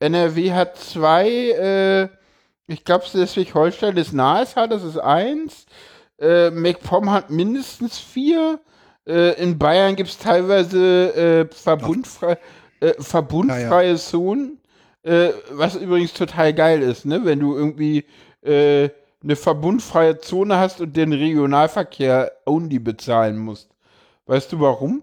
äh, NRW hat zwei, äh, ich glaube, Schleswig-Holstein ist nahes hat, das ist eins. Äh, MacPom hat mindestens vier. Äh, in Bayern gibt es teilweise äh, verbundfrei, äh, verbundfreie Zonen. Äh, was übrigens total geil ist, ne? Wenn du irgendwie äh, eine verbundfreie Zone hast und den Regionalverkehr only bezahlen musst. Weißt du warum?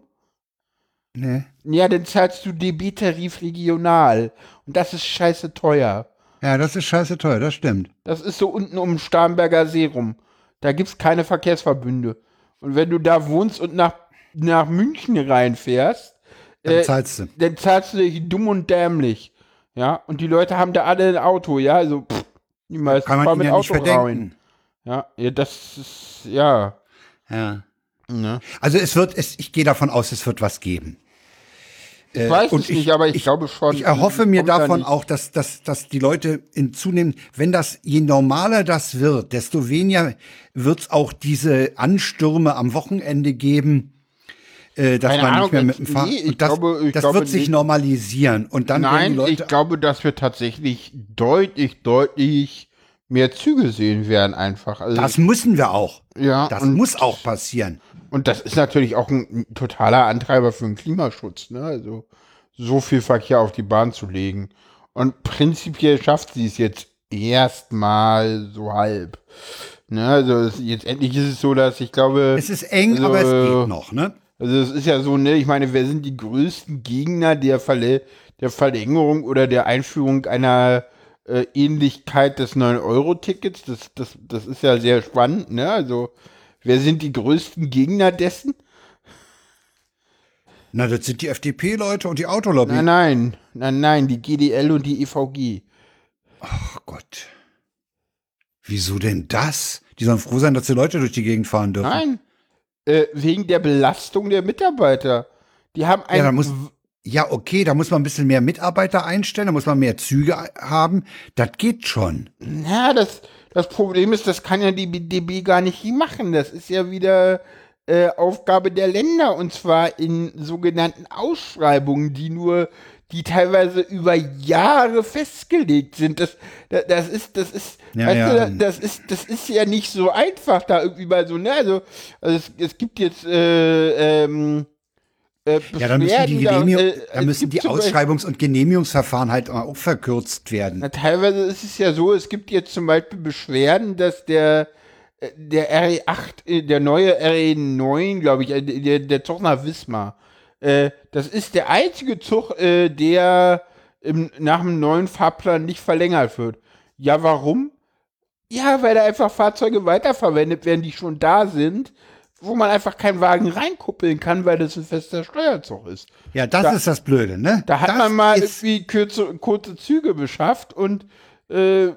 Nee. Ja, dann zahlst du DB-Tarif regional. Und das ist scheiße teuer. Ja, das ist scheiße teuer, das stimmt. Das ist so unten um Starnberger See rum. Da gibt's keine Verkehrsverbünde. Und wenn du da wohnst und nach, nach München reinfährst, Dann äh, zahlst du. dann zahlst du dich dumm und dämlich. Ja, und die Leute haben da alle ein Auto, ja, also pff, die meisten Kann man fahren ihnen ja rein. verdenken. Ja, ja das ist, ja. Ja. Ne? Also es wird, es, ich gehe davon aus, es wird was geben. Ich weiß es nicht, aber ich, glaube schon. Ich erhoffe mir da davon nicht. auch, dass, dass, dass die Leute in zunehmend, wenn das, je normaler das wird, desto weniger wird es auch diese Anstürme am Wochenende geben, äh, dass Keine man Ahnung, nicht mehr mit ich- dem Fahrrad. nee, ich das, glaube- ich das glaube wird sich normalisieren. Und dann Nein, Leute. ich glaube, dass wir tatsächlich deutlich, deutlich mehr Züge sehen werden einfach. Also, das müssen wir auch. ja, Das muss auch passieren. Und das ist natürlich auch ein, totaler Antreiber für den Klimaschutz. Ne? Also so viel Verkehr auf die Bahn zu legen. Und prinzipiell schafft sie es jetzt erstmal so halb. Ne? Also es, jetzt endlich ist es so, dass ich glaube. Es ist eng, also, aber es geht noch, ne? Also es ist ja so, ne, ich meine, wer sind die größten Gegner der, Verle der Verlängerung oder der Einführung einer äh, Ähnlichkeit des 9-Euro-Tickets? Das, das, das ist ja sehr spannend, ne? Also, wer sind die größten Gegner dessen? Na, das sind die FDP-Leute und die Autolobby. Nein, nein, nein, nein, die GDL und die EVG. Ach Gott. Wieso denn das? Die sollen froh sein, dass die Leute durch die Gegend fahren dürfen. Nein, äh, wegen der Belastung der Mitarbeiter. Die haben ein Ja, muss, ja, okay, da muss man ein bisschen mehr Mitarbeiter einstellen, da muss man mehr Züge haben. Das geht schon. Na, das, das Problem ist, das kann ja die DB gar nicht machen. Das ist ja wieder äh, Aufgabe der Länder und zwar in sogenannten Ausschreibungen, die nur, die teilweise über Jahre festgelegt sind. Das, das, das ist, das ist, Ja, weißt ja. du, das ist, das ist ja nicht so einfach da irgendwie mal so, ne? Also, also es, es gibt jetzt äh, ähm, äh, Ja, dann müssen die, Genehmigung, äh, dann müssen die Ausschreibungs- und Genehmigungsverfahren halt auch verkürzt werden. Na, teilweise ist es ja so, es gibt jetzt zum Beispiel Beschwerden, dass der, äh, der RE8, äh, der neue RE9, glaube ich, äh, der, der Zug nach Wismar, äh, das ist der einzige Zug, der im, nach dem neuen Fahrplan nicht verlängert wird. Ja, warum? Ja, weil da einfach Fahrzeuge weiterverwendet werden, die schon da sind, wo man einfach keinen Wagen reinkuppeln kann, weil das ein fester Steuerzug ist. Ja, das Da- ist das Blöde, ne? Da hat das man mal irgendwie kurze, kurze Züge beschafft und äh,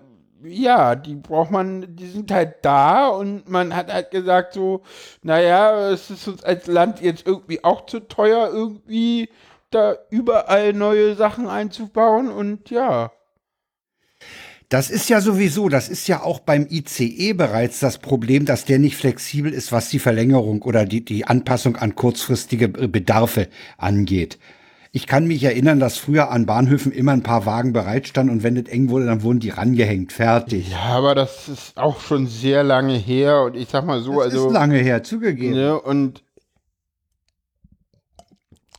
ja, die braucht man, die sind halt da und man hat halt gesagt so, naja, es ist uns als Land jetzt irgendwie auch zu teuer, irgendwie da überall neue Sachen einzubauen und ja. Das ist ja sowieso, das ist ja auch beim ICE bereits das Problem, dass der nicht flexibel ist, was die Verlängerung oder die, die Anpassung an kurzfristige Be- Bedarfe angeht. Ich kann mich erinnern, dass früher an Bahnhöfen immer ein paar Wagen bereitstanden und wenn es eng wurde, dann wurden die rangehängt. Fertig. Ja, aber das ist auch schon sehr lange her und ich sag mal so, Das also. ist lange her, zugegeben. Ne, und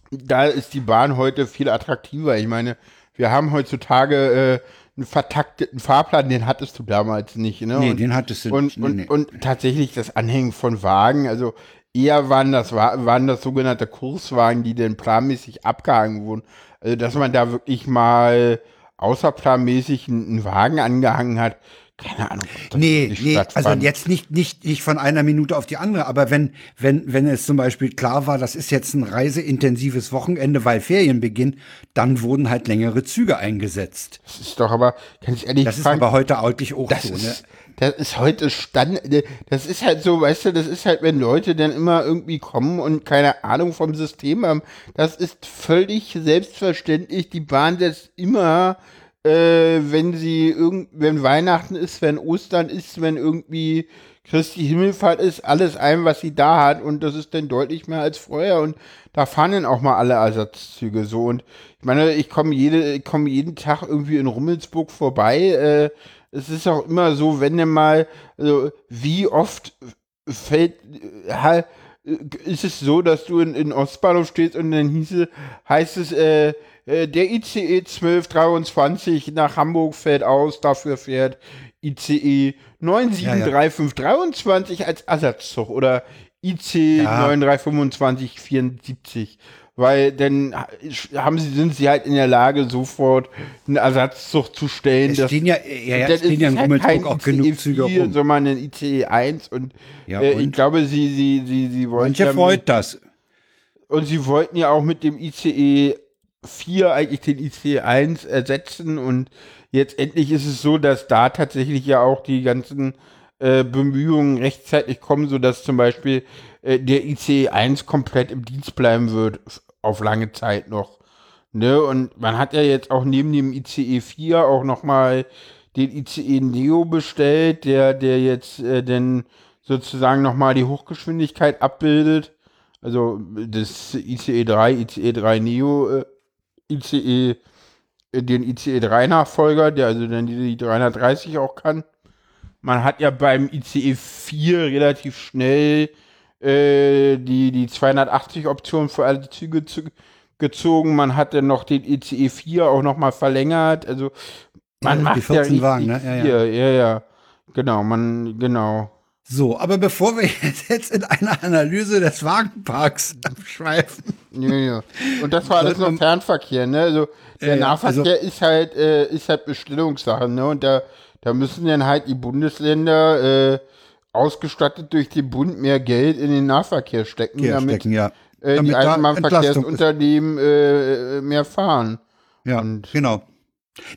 da ist die Bahn heute viel attraktiver. Ich meine, wir haben heutzutage äh, einen vertakteten Fahrplan, den hattest du damals nicht. Ne? Nee, und, den hattest du und, nicht. Und, nee. und tatsächlich das Anhängen von Wagen, also eher waren das, Wa- waren das sogenannte Kurswagen, die dann planmäßig abgehangen wurden. Also, dass man da wirklich mal außerplanmäßig einen Wagen angehangen hat, keine Ahnung. Nee, nee, also jetzt nicht, nicht, nicht von einer Minute auf die andere, aber wenn, wenn, wenn es zum Beispiel klar war, das ist jetzt ein reiseintensives Wochenende, weil Ferien beginnen, dann wurden halt längere Züge eingesetzt. Das ist doch aber, ganz ehrlich, Das ist Frank, aber heute eigentlich auch Das so, ne? ist, das ist heute Stand. Das ist halt so, weißt du, das ist halt, wenn Leute dann immer irgendwie kommen und keine Ahnung vom System haben. Das ist völlig selbstverständlich. Die Bahn setzt immer, äh, wenn sie irgend, wenn Weihnachten ist, wenn Ostern ist, wenn irgendwie Christi Himmelfahrt ist, alles ein, was sie da hat. Und das ist dann deutlich mehr als vorher. Und da fahren dann auch mal alle Ersatzzüge so. Und ich meine, ich komme jede, ich jeden Tag irgendwie in Rummelsburg vorbei. Äh, es ist auch immer so, wenn denn mal, also wie oft fällt, äh, ist es so, dass du in, in Ostbahnhof stehst und dann hieße, heißt es, äh, äh, der ICE 1223 nach Hamburg fällt aus, dafür fährt ICE 97323 als Ersatzzug oder IC Ja. 9325 74. Weil dann haben sie, sind sie halt in der Lage, sofort einen Ersatzzug zu stellen. Es das- stehen ja, ja, ja, es stehen ja in halt Rummelsburg auch ICE genug Züge 4, rum. sondern ein ICE 1 und, Ja, äh, ich und? glaube, sie, sie, sie, sie wollen Manche ja freut das. und sie wollten ja auch mit dem ICE 4 eigentlich den ICE 1 ersetzen und jetzt endlich ist es so, dass da tatsächlich ja auch die ganzen äh, Bemühungen rechtzeitig kommen, sodass zum Beispiel äh, der ICE 1 komplett im Dienst bleiben wird auf lange Zeit noch. Ne? Und man hat ja jetzt auch neben dem ICE 4 auch nochmal den ICE Neo bestellt, der, der jetzt äh, dann sozusagen nochmal die Hochgeschwindigkeit abbildet. Also das ICE 3, ICE 3 Neo, äh, ICE, äh, den ICE 3 Nachfolger, der also dann die 330 auch kann. Man hat ja beim ICE 4 relativ schnell äh, die, die 280 Option für alle Züge zu, gezogen. Man hat dann noch den ICE 4 auch nochmal verlängert. Also man Ja, macht die 14 ja Wagen, ne? Ja, viel. Ja, ja. Genau, man, genau. So, aber bevor wir jetzt, in eine Analyse des Wagenparks schweifen, Ja, ja. Und das war alles noch Fernverkehr, ne? Also der Ja, ja, Nahverkehr ist halt, äh, ist halt Bestellungssache, ne? Und da, da müssen dann halt die Bundesländer äh, ausgestattet durch den Bund mehr Geld in den Nahverkehr stecken, hier damit stecken, ja. äh, Damit die. Eisenbahnverkehrsunternehmen äh, äh, mehr fahren. Ja, Und- genau.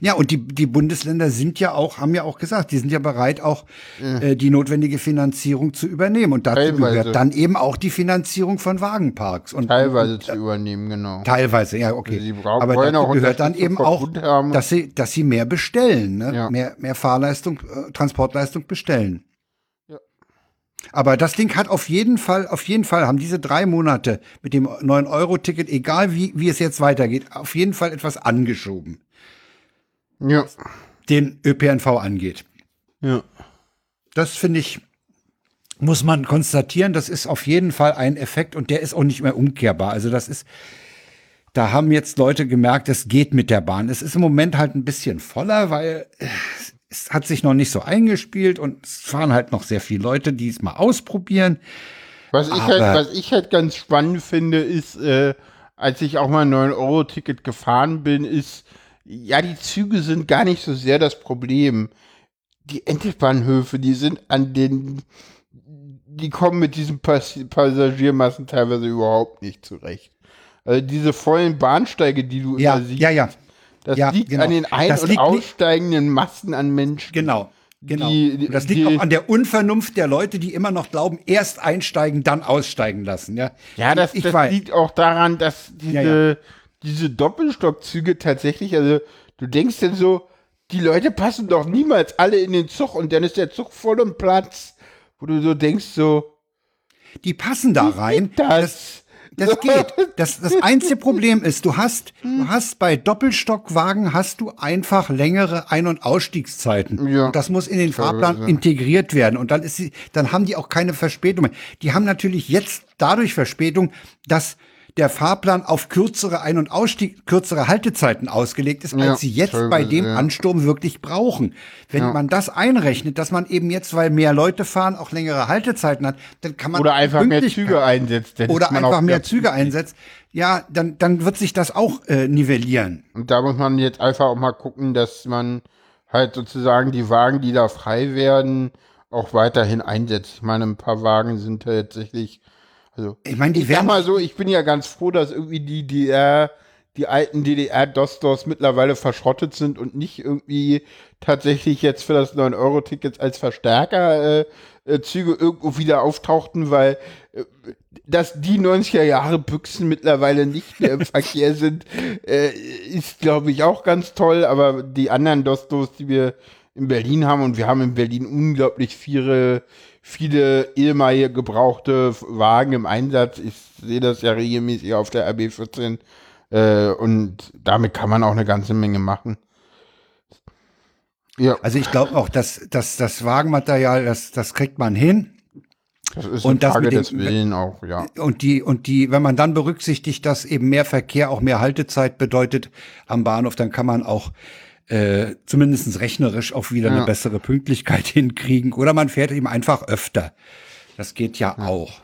Ja, und die, die Bundesländer sind ja auch, haben ja auch gesagt, die sind ja bereit, auch äh, die notwendige Finanzierung zu übernehmen. Und dazu Teilweise. gehört dann eben auch die Finanzierung von Wagenparks. Und, Teilweise und, zu übernehmen, genau. Teilweise, ja, okay. Sie brauchen- Aber dazu auch gehört dann eben auch, dass sie, dass sie mehr bestellen, ne? Ja. mehr, mehr Fahrleistung, äh, Transportleistung bestellen. Aber das Ding hat auf jeden Fall, auf jeden Fall haben diese drei Monate mit dem 9-Euro-Ticket, egal wie, wie es jetzt weitergeht, auf jeden Fall etwas angeschoben, Ja. den ÖPNV angeht. Ja. Das finde ich, muss man konstatieren, das ist auf jeden Fall ein Effekt und der ist auch nicht mehr umkehrbar. Also das ist, da haben jetzt Leute gemerkt, es geht mit der Bahn. Es ist im Moment halt ein bisschen voller, weil äh, es hat sich noch nicht so eingespielt und es fahren halt noch sehr viele Leute, die es mal ausprobieren. Was ich, halt, was ich halt ganz spannend finde, ist, äh, als ich auch mal ein 9-Euro-Ticket gefahren bin, ist, ja, die Züge sind gar nicht so sehr das Problem. Die Endbahnhöfe, die sind an den, die kommen mit diesen Pass Passagiermassen teilweise überhaupt nicht zurecht. Also diese vollen Bahnsteige, die du Ja, immer siehst, ja, ja, das ja, liegt genau. an den ein- Das und aussteigenden Massen an Menschen. genau. Genau. Die- Und das liegt die- auch an der Unvernunft der Leute, die immer noch glauben, erst einsteigen, dann aussteigen lassen. Ja, Ja, das, ich das weiß. liegt auch daran, dass diese, Ja, ja. diese Doppelstockzüge tatsächlich, also du denkst denn so, die Leute passen doch niemals alle in den Zug und dann ist der Zug voll im Platz, wo du so denkst so, Die passen da rein. das, Das geht. Das, das einzige Problem ist, du hast, du hast bei Doppelstockwagen hast du einfach längere Ein- und Ausstiegszeiten. Ja. Und das muss in den Fahrplan integriert werden. Und dann ist sie, dann haben die auch keine Verspätung mehr. Die haben natürlich jetzt dadurch Verspätung, dass der Fahrplan auf kürzere Ein- und Ausstieg, kürzere Haltezeiten ausgelegt ist, Ja, als sie jetzt bei dem ja. Ansturm wirklich brauchen. Wenn Ja. man das einrechnet, dass man eben jetzt, weil mehr Leute fahren, auch längere Haltezeiten hat, dann kann man oder einfach mehr Züge einsetzt. oder einfach mehr Züge einsetzt, ja, dann, dann wird sich das auch äh, nivellieren. Und da muss man jetzt einfach auch mal gucken, dass man halt sozusagen die Wagen, die da frei werden, auch weiterhin einsetzt. Ich meine, ein paar Wagen sind tatsächlich, also Ich meine, die werden mal so, ich bin ja ganz froh, dass irgendwie die DDR, die alten DDR-DOS-DOS mittlerweile verschrottet sind und nicht irgendwie tatsächlich jetzt für das 9-Euro-Ticket als Verstärker äh, äh, Züge irgendwo wieder auftauchten, weil äh, dass die 90er Jahre Büchsen mittlerweile nicht mehr im Verkehr sind, äh, ist glaube ich auch ganz toll, aber die anderen DOS-DOS, die wir in Berlin haben und wir haben in Berlin unglaublich viele viele ehemalige gebrauchte Wagen im Einsatz. Ich sehe das ja regelmäßig auf der RB14 äh, und damit kann man auch eine ganze Menge machen. Ja, also ich glaube auch, dass, dass das Wagenmaterial, das, das kriegt man hin. das ist und eine das Frage mit dem- des Willen auch, ja. Und die, und die, wenn man dann berücksichtigt, dass eben mehr Verkehr auch mehr Haltezeit bedeutet am Bahnhof, dann kann man auch äh, zumindest rechnerisch auch wieder Ja. eine bessere Pünktlichkeit hinkriegen. Oder man fährt eben einfach öfter. Das geht ja, auch.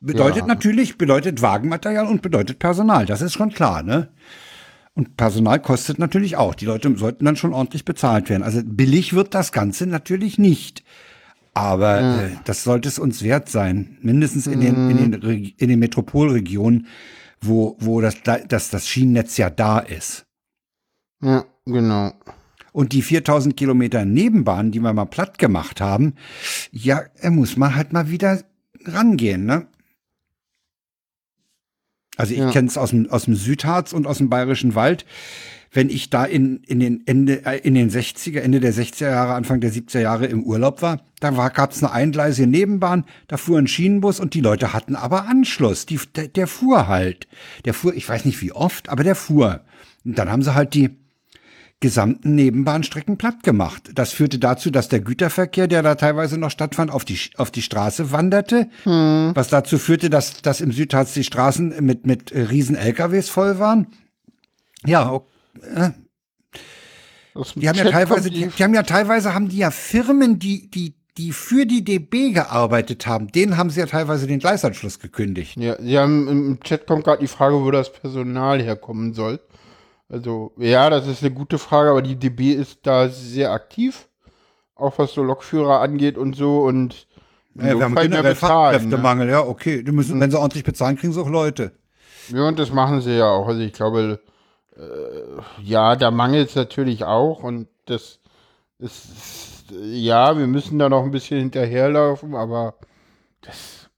Bedeutet Ja. natürlich, bedeutet Wagenmaterial und bedeutet Personal. Das ist schon klar, ne? Und Personal kostet natürlich auch. Die Leute sollten dann schon ordentlich bezahlt werden. Also billig wird das Ganze natürlich nicht. Aber äh, das sollte es uns wert sein. Mindestens in den, in den, Reg- in den Metropolregionen, wo, wo das, das, das Schienennetz ja da ist. Ja, genau. Und die 4000 Kilometer Nebenbahn, die wir mal platt gemacht haben, ja, muss man halt mal wieder rangehen, ne? Also ich Ja. kenne es aus dem, aus dem Südharz und aus dem Bayerischen Wald. Wenn ich da in, in den Ende, äh, in den 60er, Ende der 60er Jahre, Anfang der 70er Jahre im Urlaub war, da war, gab es eine eingleisige Nebenbahn, da fuhr ein Schienenbus und die Leute hatten aber Anschluss. Die, der, der fuhr halt. Der fuhr, ich weiß nicht wie oft, aber der fuhr. Und dann haben sie halt die gesamten Nebenbahnstrecken platt gemacht. Das führte dazu, dass der Güterverkehr, der da teilweise noch stattfand, auf die, auf die Straße wanderte, was dazu führte, dass, dass im Südharz die Straßen mit, mit äh, riesen LKWs voll waren. Ja, o- Aus dem die haben ja teilweise, die, die haben ja teilweise haben die ja Firmen, die, die, die für die DB gearbeitet haben, denen haben sie ja teilweise den Gleisanschluss gekündigt. Ja, Sie haben im Chat kommt gerade die Frage, wo das Personal herkommen soll. Also, ja, das ist eine gute Frage, aber die DB ist da sehr aktiv, auch was so Lokführer angeht und so und Ja, wir haben generell bezahlen, ne? Fachkräftemangel, ja, okay. Die müssen, wenn sie ordentlich bezahlen, kriegen sie auch Leute. Ja, und das machen sie ja auch. Also ich glaube, äh, ja, da mangelt es natürlich auch und das ist, ja, wir müssen da noch ein bisschen hinterherlaufen, aber das,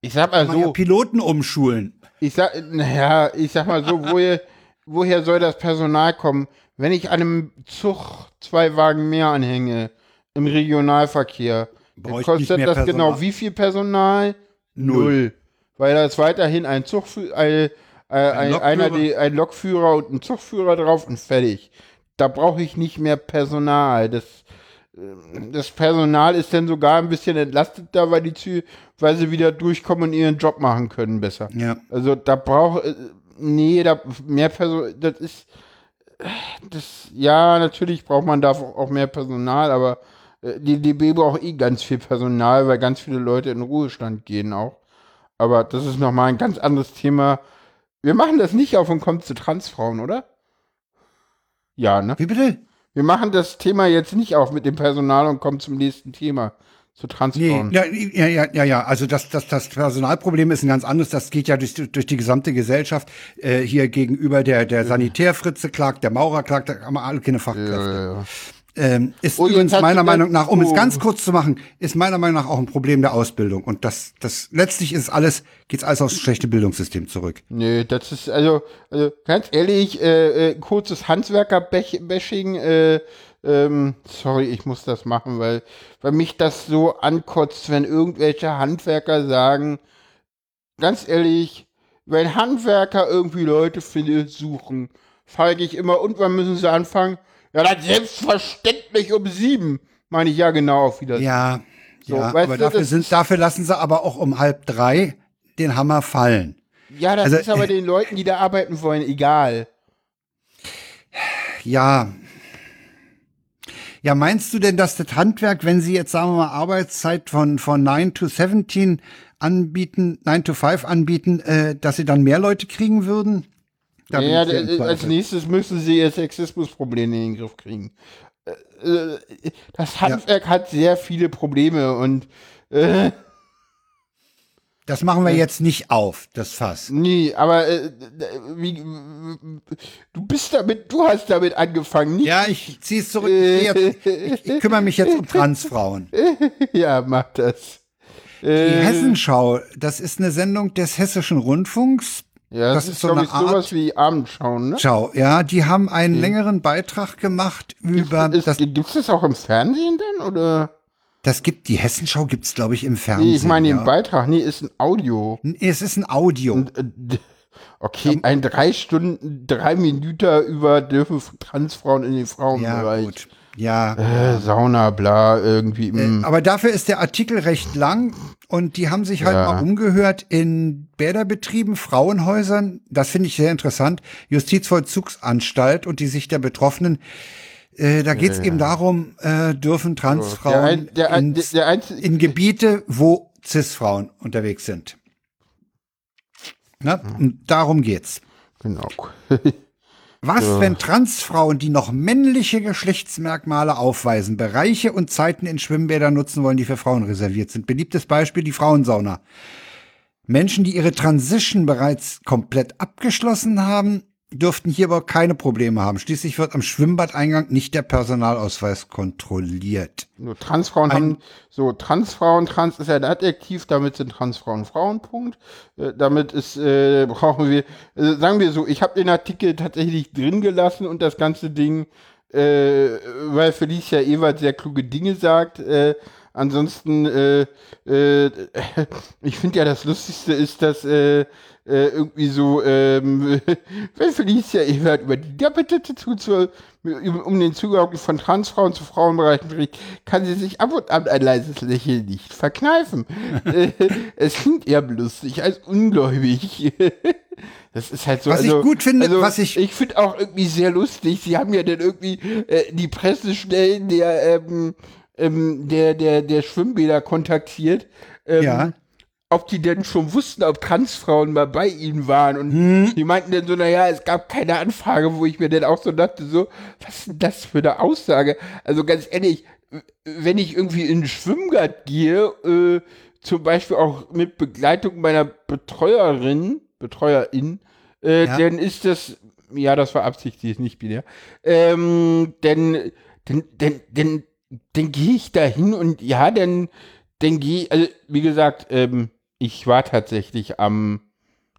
ich sag mal Man ja so, Piloten umschulen. ich sag, naja, ich sag mal so, woher, woher soll das Personal kommen? Wenn ich einem Zug zwei Wagen mehr anhänge im Regionalverkehr, kostet mehr das Personal. genau wie viel Personal? Null. Weil da ist weiterhin ein Zugführer, äh, äh, ein, Lokführer. einer, die, ein Lokführer und ein Zugführer drauf und fertig. Da brauche ich nicht mehr Personal. Das, äh, das Personal ist dann sogar ein bisschen entlastet da, weil die Zü weil sie wieder durchkommen und ihren Job machen können besser. Ja. Also da braucht äh, nee, da mehr Personal, das ist das ja, natürlich braucht man da auch mehr Personal, aber äh, die DB braucht eh ganz viel Personal, weil ganz viele Leute in Ruhestand gehen auch. Aber das ist nochmal ein ganz anderes Thema. Wir machen das nicht auf und kommt zu Transfrauen, oder? Ja, ne? Wie bitte? Wir machen das Thema jetzt nicht auf mit dem Personal und kommen zum nächsten Thema. Zu Nee, Transfrauen. ja, ja, ja, ja, ja. Also das, das, das Personalproblem ist ein ganz anderes. Das geht ja durch, durch die gesamte Gesellschaft. Äh, hier gegenüber der, der Sanitärfritze klagt, der Maurer klagt, da haben wir alle keine Fachkräfte. Ja, ja. Ähm, ist Oh, übrigens meiner Meinung nach, um es oh. ganz kurz zu machen, ist meiner Meinung nach auch ein Problem der Ausbildung. Und das, das letztlich ist alles, geht's alles aufs schlechte Bildungssystem zurück. Nee, das ist, also, also ganz ehrlich, äh, äh, kurzes Handwerker-Bashing, äh, ähm, sorry, ich muss das machen, weil, weil mich das so ankotzt, wenn irgendwelche Handwerker sagen, ganz ehrlich, wenn Handwerker irgendwie Leute finde, suchen, frage ich immer, und wann müssen sie anfangen? Ja, dann selbstverständlich um sieben. Meine ich ja genau auf Wiedersehen. Ja, So, ja aber du, dafür, sind, dafür lassen sie aber auch um halb drei den Hammer fallen. Ja, das Also, ist aber äh, den Leuten, die da arbeiten wollen, egal. Ja. Ja, meinst du denn, dass das Handwerk, wenn sie jetzt, sagen wir mal, Arbeitszeit von, von 9 to 17 anbieten, 9 to 5 anbieten, äh, dass sie dann mehr Leute kriegen würden? Da Ja, im d- als nächstes müssen sie ihr Sexismusproblem in den Griff kriegen. Äh, äh, Das Handwerk hat sehr viele Probleme und äh, Das machen wir jetzt nicht auf, das Fass. nee, aber äh, wie, du bist damit, du hast damit angefangen, nicht? Ja, ich ziehe es zurück. Jetzt, ich, ich kümmere mich jetzt um Transfrauen. Ja, mach das. Die Äh, Hessenschau, das ist eine Sendung des Hessischen Rundfunks. ja, das, das ist, so eine ich, sowas Art- wie Abendschauen, ne? Schau, ja, die haben einen längeren Beitrag gemacht über Ist, das. gibt's das auch im Fernsehen denn, oder? Das gibt die Hessenschau gibt's glaube ich im Fernsehen. Nee, ich meine den ja. Beitrag, nee, ist ein Audio. Es ist ein Audio. Äh, d- Okay, ein drei Stunden, drei Minuten über dürfen Transfrauen in den ja, Frauenbereich. gut. Ja. Äh, Sauna, bla, irgendwie. mm. Aber dafür ist der Artikel recht lang und die haben sich halt Ja. mal umgehört in Bäderbetrieben, Frauenhäusern. Das finde ich sehr interessant. Justizvollzugsanstalt und die Sicht der Betroffenen. Äh, da geht es eben darum, äh, dürfen Transfrauen der, ein, der, ein, der, in Gebiete, wo Cis-Frauen unterwegs sind. Na, und darum geht's. genau. Was, wenn Transfrauen, die noch männliche Geschlechtsmerkmale aufweisen, Bereiche und Zeiten in Schwimmbädern nutzen wollen, die für Frauen reserviert sind? Beliebtes Beispiel die Frauensauna. Menschen, die ihre Transition bereits komplett abgeschlossen haben, dürften hier aber keine Probleme haben. Schließlich wird am Schwimmbadeingang nicht der Personalausweis kontrolliert. Nur Transfrauen Ein- haben, so Transfrauen, Trans ist ja ein Adjektiv, damit sind Transfrauen Frauen, Punkt. Äh, damit ist, äh, brauchen wir, äh, sagen wir so, ich habe den Artikel tatsächlich drin gelassen und das ganze Ding, äh, weil Felicia Ewert sehr kluge Dinge sagt, äh, Ansonsten, äh, äh, ich finde ja das Lustigste ist, dass äh, äh, irgendwie so, ähm, wenn Felicia Ewert über die Debatte zu, zu, um den Zugang von Transfrauen zu Frauenbereichen spricht, kann sie sich ab und an ein leises Lächeln nicht verkneifen. äh, es klingt eher lustig als ungläubig. Das ist halt so. Was ich also, gut finde, also, was ich- Ich finde auch irgendwie sehr lustig. Sie haben ja dann irgendwie äh, die Pressestellen der, ähm, ähm, der, der, der Schwimmbäder kontaktiert. Ähm, Ja. Ob die denn schon wussten, ob Transfrauen mal bei ihnen waren. Und Hm. die meinten dann so, naja, es gab keine Anfrage, wo ich mir dann auch so dachte, so, was ist denn das für eine Aussage? Also ganz ehrlich, wenn ich irgendwie in den Schwimmbad gehe, äh, zum Beispiel auch mit Begleitung meiner Betreuerin, Betreuerin, äh, Ja. dann ist das, ja, das war absichtlich, nicht binär, ähm, denn, denn, denn, denn, dann gehe ich da hin und ja, dann, dann gehe, also wie gesagt, ähm, ich war tatsächlich am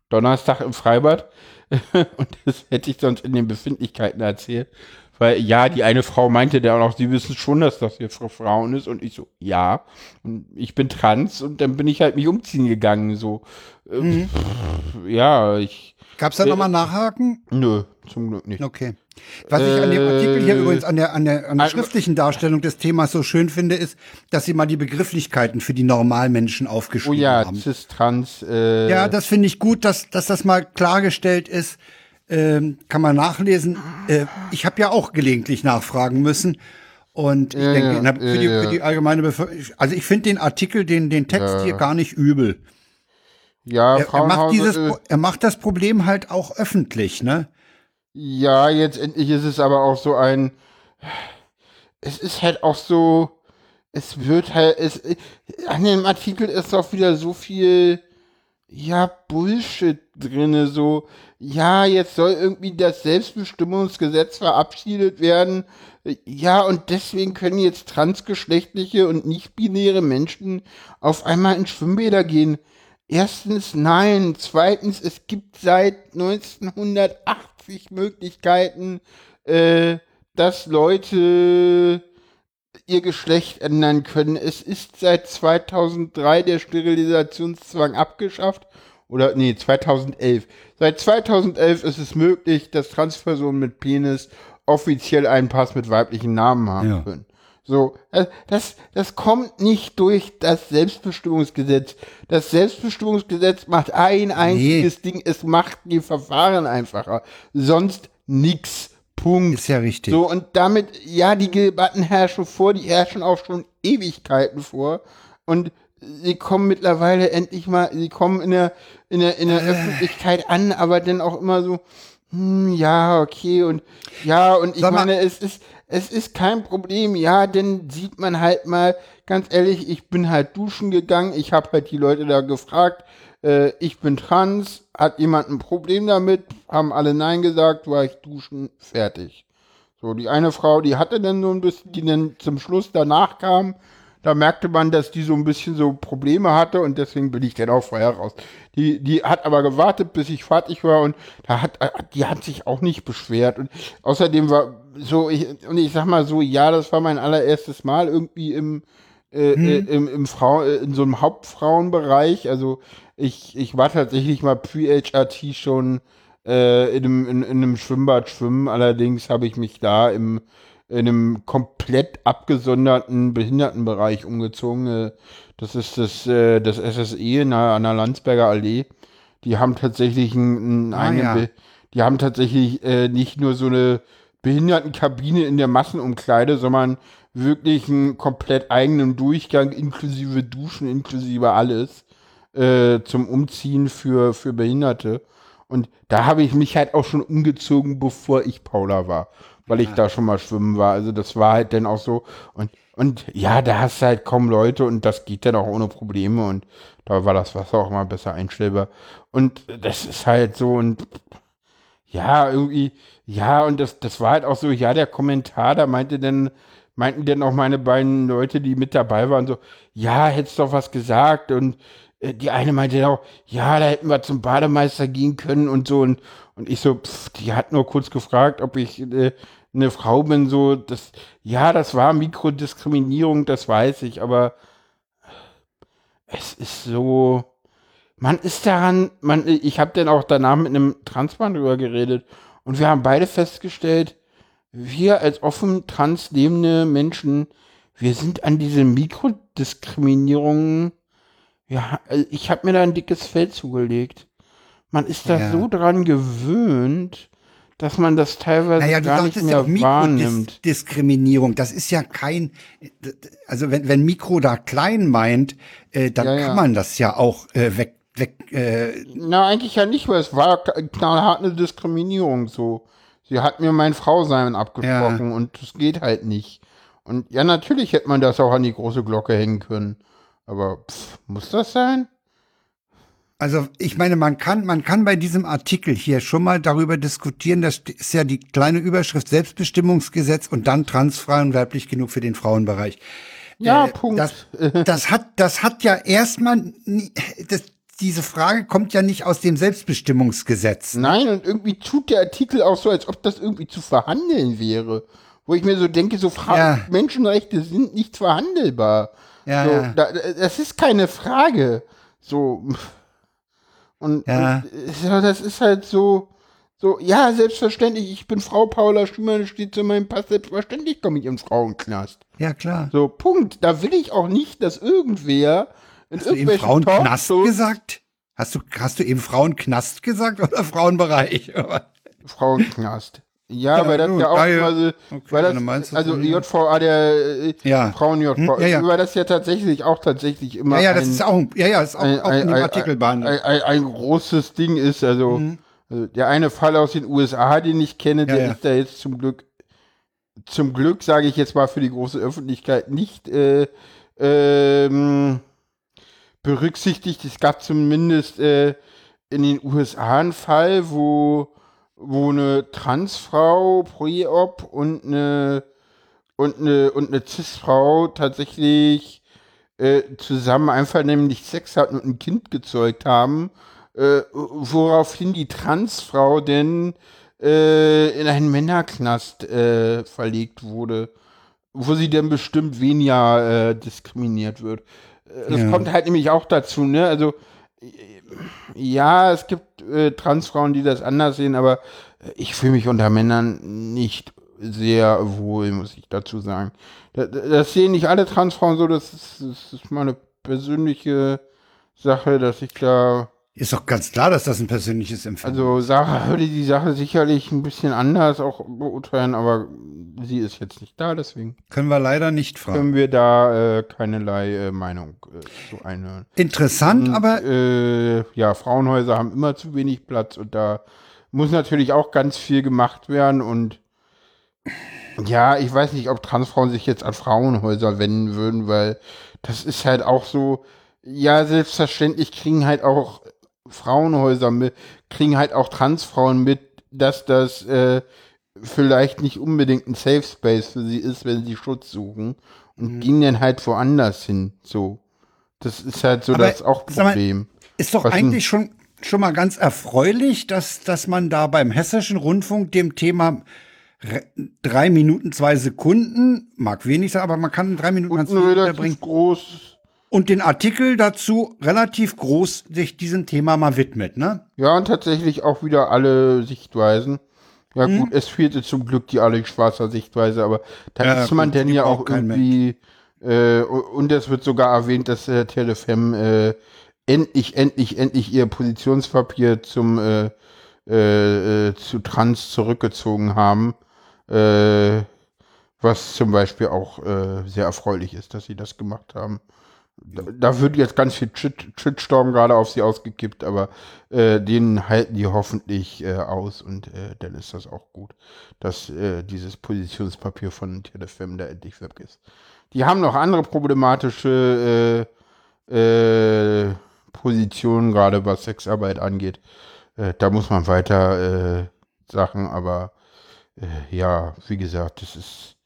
Donnerstag im Freibad und das hätte ich sonst in den Befindlichkeiten erzählt. Weil ja, die eine Frau meinte dann auch, sie wissen schon, dass das hier für Frauen ist. Und ich so, ja. Und ich bin trans und dann bin ich halt mich umziehen gegangen. So, ähm, ja, ich, Gab es da nochmal Nachhaken? nö, zum Glück nicht. Okay. Was ich an dem Artikel hier Äh, übrigens an der, an der, an der also- schriftlichen Darstellung des Themas so schön finde, ist, dass sie mal die Begrifflichkeiten für die Normalmenschen Oh aufgeschrieben ja, haben. cis, trans, äh, Ja, das finde ich gut, dass, dass das mal klargestellt ist. Ähm, kann man nachlesen. Äh, ich habe ja auch gelegentlich nachfragen müssen. Und ich Ja, denke, ja, für, die, ja, für ja. die allgemeine Bevölkerung, also ich finde den Artikel, den, den Text hier gar nicht übel. ja, Er, er, macht dieses, er macht das Problem halt auch öffentlich, ne? Ja, jetzt endlich ist es aber auch so ein. Es ist halt auch so. Es wird halt. Es, an dem Artikel ist auch wieder so viel. Ja, Bullshit drinne. So, ja, jetzt soll irgendwie das Selbstbestimmungsgesetz verabschiedet werden. Ja, und deswegen können jetzt transgeschlechtliche und nicht-binäre Menschen auf einmal in Schwimmbäder gehen. Erstens, nein. Zweitens, es gibt seit 1980 Möglichkeiten, äh, dass Leute ihr Geschlecht ändern können. Es ist seit 2003 der Sterilisationszwang abgeschafft. Oder, nee, 2011. Seit 2011 ist es möglich, dass Transpersonen mit Penis offiziell einen Pass mit weiblichen Namen haben Ja. können. So, das- das, kommt nicht durch das Selbstbestimmungsgesetz. Das Selbstbestimmungsgesetz macht ein einziges Ding, es macht die Verfahren einfacher. Sonst nix. Punkt. Ist ja richtig. So, und damit, ja, die Debatten herrschen vor, die herrschen auch schon Ewigkeiten vor. Und sie kommen mittlerweile endlich mal, sie kommen in der, in der, in der Äh. Öffentlichkeit an, aber dann auch immer so, hm, ja, okay, und ja, und ich Sag mal- meine, es ist, es ist kein Problem, ja, denn sieht man halt mal, ganz ehrlich, ich bin halt duschen gegangen, ich habe halt die Leute da gefragt, äh, ich bin trans, hat jemand ein Problem damit, haben alle Nein gesagt, war ich duschen, fertig. So, die eine Frau, die hatte dann so ein bisschen, die dann zum Schluss danach kam, da merkte man, dass die so ein bisschen so Probleme hatte und deswegen bin ich dann auch vorher raus. Die, die hat aber gewartet, bis ich fertig war und da hat, die hat sich auch nicht beschwert und außerdem war so, ich, und ich sag mal so, ja, das war mein allererstes Mal irgendwie im, äh, äh, im, im Frau, äh, in so einem Hauptfrauenbereich. Also ich, ich war tatsächlich mal Pre-HRT schon äh, in, einem, in, in einem Schwimmbad schwimmen. Allerdings habe ich mich da im, in einem komplett abgesonderten Behindertenbereich umgezogen. Äh, Das ist das, äh, das SSE nahe an der Landsberger Allee. Die haben tatsächlich einen, einen Ah, eigenen ja. Die haben tatsächlich äh, nicht nur so eine Behindertenkabine in der Massenumkleide, sondern wirklich einen komplett eigenen Durchgang inklusive Duschen, inklusive alles äh, zum Umziehen für, für Behinderte. Und da habe ich mich halt auch schon umgezogen, bevor ich Paula war, weil ich da schon mal schwimmen war. Also das war halt dann auch so. Und, und ja, da hast du halt kaum Leute und das geht dann auch ohne Probleme und da war das Wasser auch mal besser einstellbar. Und das ist halt so und ja, irgendwie, ja, und das, das war halt auch so, ja, der Kommentar, da meinte dann, meinten dann auch meine beiden Leute, die mit dabei waren, so, ja, hättest doch was gesagt und äh, die eine meinte dann auch, ja, da hätten wir zum Bademeister gehen können und so und, und ich so, pff, die hat nur kurz gefragt, ob ich äh, eine Frau bin, so, das, ja, das war Mikrodiskriminierung, das weiß ich, aber es ist so, man ist daran, man, ich habe dann auch danach mit einem Transmann drüber geredet und wir haben beide festgestellt, wir als offen trans lebende Menschen, wir sind an diese Mikrodiskriminierungen, ja, ich habe mir da ein dickes Feld zugelegt. Man ist da Ja. so dran gewöhnt, dass man das teilweise Naja, du gar nicht ja mehr auch wahrnimmt. Mikrodiskriminierung. Das ist ja kein, also wenn, wenn Mikro da klein meint, äh, dann Ja, ja. kann man das ja auch äh, weg, weg, äh, Na, eigentlich ja nicht, weil es war knallhart eine Diskriminierung so. Sie hat mir mein Frausein abgesprochen und das geht halt nicht. Und ja, natürlich hätte man das auch an die große Glocke hängen können. Aber pff, muss das sein? Also ich meine, man kann, man kann bei diesem Artikel hier schon mal darüber diskutieren, das ist ja die kleine Überschrift Selbstbestimmungsgesetz und dann transfrei und weiblich genug für den Frauenbereich. Ja, Äh, Punkt. Das, das hat, das hat ja erstmal, das, diese Frage kommt ja nicht aus dem Selbstbestimmungsgesetz. Nein, und irgendwie tut der Artikel auch so, als ob das irgendwie zu verhandeln wäre. Wo ich mir so denke, so Fra Ja. Menschenrechte sind nicht verhandelbar. Ja, so, ja. Da, das ist keine Frage. So. Und, Ja. und das ist halt so, so, ja, selbstverständlich, ich bin Frau Paula das steht zu meinem Pass, selbstverständlich komme ich ins Frauenknast. Ja, klar. So, Punkt. Da will ich auch nicht, dass irgendwer in Hast du eben Frauenknast gesagt? Hast du, hast du eben Frauenknast gesagt oder Frauenbereich? Frauenknast. Ja, Ja, weil das ja auch ja. immer so, Okay, weil das, das also. JVA, der äh, Ja. Frauen JVA, Hm, ja, ja. weil das ja tatsächlich auch tatsächlich immer Ja, ja, das ein, ist auch, ja, ja, ist auch, ein, auch ein, ein, Artikel behandelt. ein, ein großes Ding ist. Also, also der eine Fall aus den USA, den ich kenne, der ja. ist da jetzt zum Glück, zum Glück sage ich jetzt mal für die große Öffentlichkeit nicht äh, ähm, berücksichtigt. Es gab zumindest äh, in den USA einen Fall, wo, wo eine Transfrau Pre-Op und eine und eine und eine Cis-Frau tatsächlich äh, zusammen einvernehmlich Sex hatten und ein Kind gezeugt haben, äh, woraufhin die Transfrau denn äh, in einen Männerknast äh, verlegt wurde, wo sie dann bestimmt weniger äh, diskriminiert wird. Äh, Das Ja. kommt halt nämlich auch dazu, ne? Also ja, es gibt äh, Transfrauen, die das anders sehen, aber ich fühle mich unter Männern nicht sehr wohl, muss ich dazu sagen. Das, das sehen nicht alle Transfrauen so, das ist, das ist meine persönliche Sache, dass ich da, Ist doch ganz klar, dass das ein persönliches Empfinden also Sarah würde die Sache sicherlich ein bisschen anders auch beurteilen, aber sie ist jetzt nicht da, deswegen Können wir leider nicht fragen. können wir da äh, keinerlei äh, Meinung äh, zu einhören. Interessant, Und, aber äh, ja, Frauenhäuser haben immer zu wenig Platz und da muss natürlich auch ganz viel gemacht werden und ja, ich weiß nicht, ob Transfrauen sich jetzt an Frauenhäuser wenden würden, weil das ist halt auch so, ja, selbstverständlich kriegen halt auch Frauenhäuser mit, kriegen halt auch Transfrauen mit, dass das äh, vielleicht nicht unbedingt ein Safe Space für sie ist, wenn sie Schutz suchen und Mhm. gehen dann halt woanders hin, so. Das ist halt so Aber, das auch sag mal, Problem. ist doch was eigentlich schon, schon mal ganz erfreulich, dass, dass man da beim Hessischen Rundfunk dem Thema re- drei Minuten, zwei Sekunden, mag wenig sein, aber man kann drei Minuten ganz unterbringen. groß. Und den Artikel dazu relativ groß sich diesem Thema mal widmet, ne? Ja, und tatsächlich auch wieder alle Sichtweisen. Ja, Hm? gut, es fehlte zum Glück die Alex Schwarzer Sichtweise, aber da Ja, ist man denn ja auch irgendwie. Äh, und es wird sogar erwähnt, dass äh, Telefem äh, endlich, endlich, endlich ihr Positionspapier zum äh, äh, äh, zu Trans zurückgezogen haben. Äh, was zum Beispiel auch äh, sehr erfreulich ist, dass sie das gemacht haben. Da, da wird jetzt ganz viel Shit- Shitstorm gerade auf sie ausgekippt, aber äh, den halten die hoffentlich äh, aus und äh, dann ist das auch gut, dass äh, dieses Positionspapier von TeleFM da endlich weg ist. Die haben noch andere problematische äh, äh, Positionen, gerade was Sexarbeit angeht. Da muss man weiter Sachen, aber ja, wie gesagt, das ist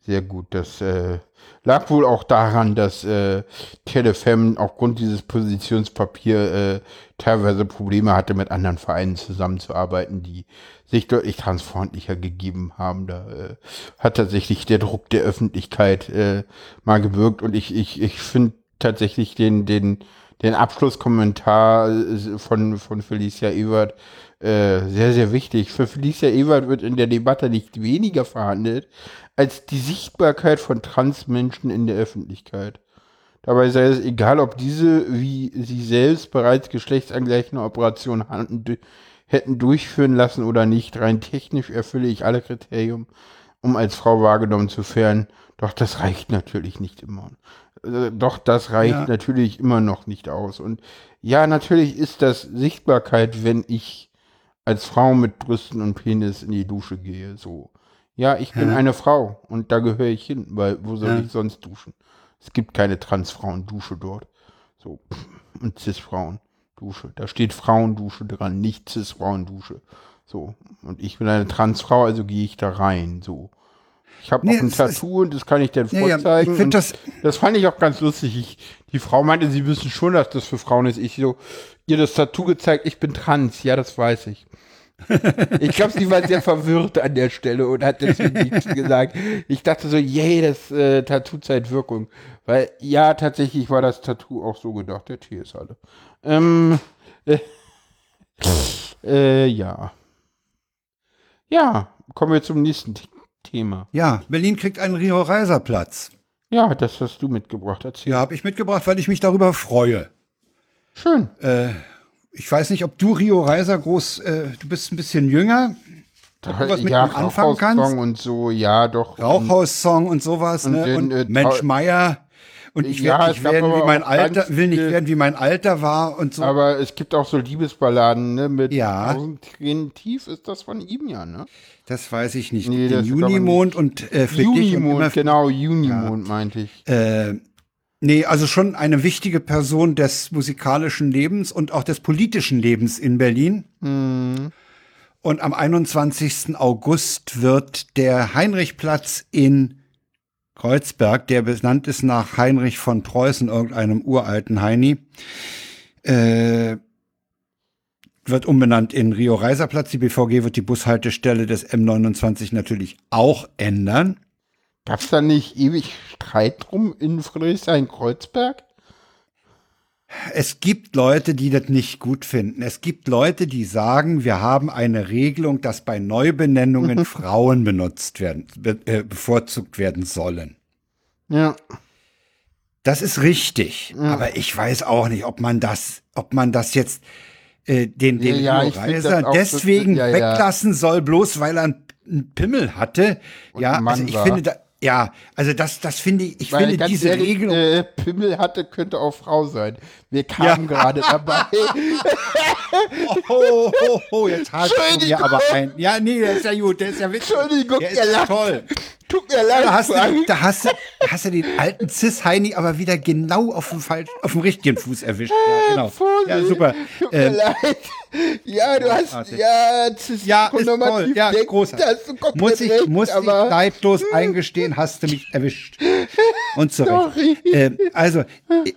sehr gut. Das äh, lag wohl auch daran, dass äh, Telefem aufgrund dieses Positionspapier äh, teilweise Probleme hatte, mit anderen Vereinen zusammenzuarbeiten, die sich deutlich transfreundlicher gegeben haben. Da äh, hat tatsächlich der Druck der Öffentlichkeit äh, mal gewirkt und ich, ich, ich finde tatsächlich den, den, den Abschlusskommentar äh, von, von Felicia Ewert äh, sehr, sehr wichtig. Für Felicia Ewert wird in der Debatte nicht weniger verhandelt, als die Sichtbarkeit von Transmenschen in der Öffentlichkeit. Dabei sei es egal, ob diese wie sie selbst bereits geschlechtsangleichende Operationen hätten durchführen lassen oder nicht. Rein technisch erfülle ich alle Kriterien, um als Frau wahrgenommen zu werden. Doch das reicht natürlich nicht immer. Äh, doch das reicht ja. natürlich immer noch nicht aus. Und ja, natürlich ist das Sichtbarkeit, wenn ich als Frau mit Brüsten und Penis in die Dusche gehe, so. Ja, ich bin ja. eine Frau und da gehöre ich hin, weil wo soll ja. ich sonst duschen? Es gibt keine Transfrauen-Dusche dort. So, und Cis-Frauen-Dusche. Da steht Frauendusche dran, nicht Cis-Frauen-Dusche. So, und ich bin eine Transfrau, also gehe ich da rein. So. Ich habe nee, auch ein Tattoo und das kann ich nee, vorzeigen. Ja, das, das fand ich auch ganz lustig. Ich, die Frau meinte, sie wissen schon, dass das für Frauen ist. Ich so, ihr das Tattoo gezeigt, ich bin trans. Ja, das weiß ich. Ich glaube, sie war sehr verwirrt an der Stelle und hat deswegen nichts gesagt. Ich dachte so, yay, das äh, Tattoo zeigt Wirkung. Weil, ja, tatsächlich war das Tattoo auch so gedacht. Der Tee ist alle. Ähm, äh, äh, ja. Ja, kommen wir zum nächsten Thema. Ja, Berlin kriegt einen Rio-Reiser-Platz. Ja, das hast du mitgebracht. Erzähl. Ja, habe ich mitgebracht, weil ich mich darüber freue. Schön. Äh, ich weiß nicht, ob du Rio Reiser groß, äh, du bist ein bisschen jünger. Ob du was mit ja, anfangen kannst. und so, ja, doch. Rauchhaus-Song und sowas, und ne? Den, und äh, Mensch Meier. Und ich, ja, werd, ich werden wie mein Alter, will nicht werden wie mein Alter war und so. Aber es gibt auch so Liebesballaden, ne? Mit ja. Tränen tief ist das von ihm ja, ne? Das weiß ich nicht. Nee, Den Junimond und äh, Junimond, genau, Junimond ja. meinte ich. Äh, Nee, also schon eine wichtige Person des musikalischen Lebens und auch des politischen Lebens in Berlin. Mhm. Und am 21. August wird der Heinrichplatz in Kreuzberg, der benannt ist nach Heinrich von Preußen, irgendeinem uralten Heini, äh, wird umbenannt in Rio Reiserplatz. Die BVG wird die Bushaltestelle des M29 natürlich auch ändern. Gab es da nicht ewig Streit drum in Friedrichshain-Kreuzberg? Es gibt Leute, die das nicht gut finden. Es gibt Leute, die sagen, wir haben eine Regelung, dass bei Neubenennungen Frauen benutzt werden, be äh, bevorzugt werden sollen. Ja. Das ist richtig. Ja. Aber ich weiß auch nicht, ob man das, ob man das jetzt äh, den, den ja, ja, Reiser deswegen ja, weglassen soll, bloß weil er einen Pimmel hatte. Und ja, also ich war. finde da, ja, also das, das finde ich, ich Weil finde diese ehrlich, Regelung. Äh, Pimmel hatte, könnte auch Frau sein. Wir kamen ja. gerade dabei. oh, oh, oh, oh, jetzt hast du mir aber ein. Ja, nee, der ist ja gut, der ist ja witzig. Entschuldigung, der ist lacht. toll. Tut mir leid. Da hast, du, da, hast du, da hast du den alten Cis-Heini aber wieder genau auf dem, falsch, auf dem richtigen Fuß erwischt. Ja, genau. Ja, super. Tut mir ähm, leid. Ja, du hast, ja, Cis ja, ist toll. Ja, großartig. Muss ich, recht, muss ich neidlos eingestehen, hast du mich erwischt. Und so. Ähm, also,